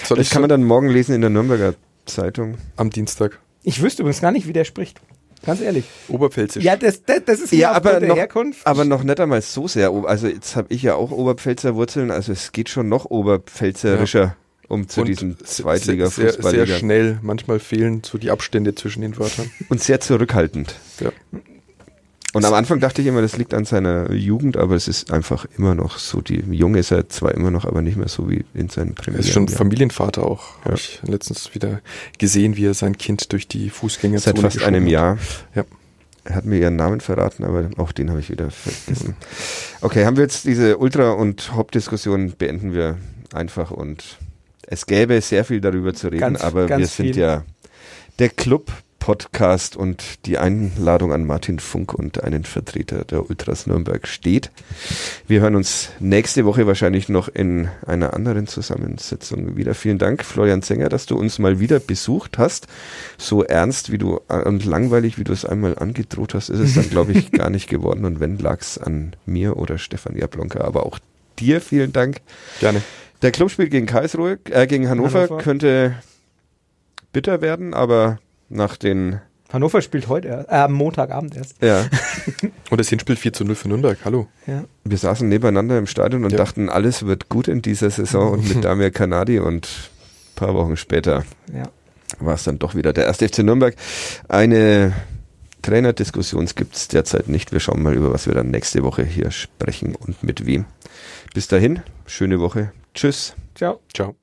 Soll Das ich kann man dann morgen lesen in der Nürnberger Zeitung. am Dienstag? Ich wüsste übrigens gar nicht, wie der spricht. Ganz ehrlich. Oberpfälzisch. Ja, das, das, das ist Ja, aufgrund aber der noch- Herkunft. Aber noch nicht einmal so sehr. Ober- Also jetzt habe ich ja auch Oberpfälzer Wurzeln, also es geht schon noch oberpfälzerischer, um zu Und diesem se- sehr, Zweitliga-Fußball. sehr schnell. Manchmal fehlen so die Abstände zwischen den Wörtern. Und sehr zurückhaltend. Ja. Und am Anfang dachte ich immer, das liegt an seiner Jugend, aber es ist einfach immer noch so. Die Junge ist er zwar immer noch, aber nicht mehr so wie in seinen Er Premieren. ist schon Familienvater auch. Ja. Habe ich letztens wieder gesehen, wie er sein Kind durch die Fußgängerzone Seit fast einem hat. Jahr. Ja. Er hat mir ihren Namen verraten, aber auch den habe ich wieder vergessen. Okay, haben wir jetzt diese Ultra- und Hop-Diskussion beenden wir einfach und es gäbe sehr viel darüber zu reden, Ganz- aber ganz wir sind viel. ja der Club-Podcast und die Einladung an Martin Funk und einen Vertreter der Ultras Nürnberg steht. Wir hören uns nächste Woche wahrscheinlich noch in einer anderen Zusammensetzung wieder. Vielen Dank, Florian Zenger, dass du uns mal wieder besucht hast. So ernst wie du äh, und langweilig, wie du es einmal angedroht hast, ist es dann, glaube ich, gar nicht geworden. Und wenn, lag's an mir oder Stefan Jablonka. Aber auch dir vielen Dank. Gerne. Der Club spielt gegen Karlsruhe, äh, gegen Hannover, Hannover. könnte bitter werden, aber nach den, Hannover spielt heute, erst- äh, am Montagabend erst. ja, Und das Hinspiel 4 zu 0 für Nürnberg. Hallo. Ja. wir saßen nebeneinander im Stadion und Ja. dachten, alles wird gut in dieser Saison und mit Damir Kanadi und ein paar Wochen später ja. war es dann doch wieder der erste FC Nürnberg. Eine Trainerdiskussion gibt es derzeit nicht. Wir schauen mal, über was wir dann nächste Woche hier sprechen und mit wem. Bis dahin, schöne Woche. Tschüss. Ciao. Ciao.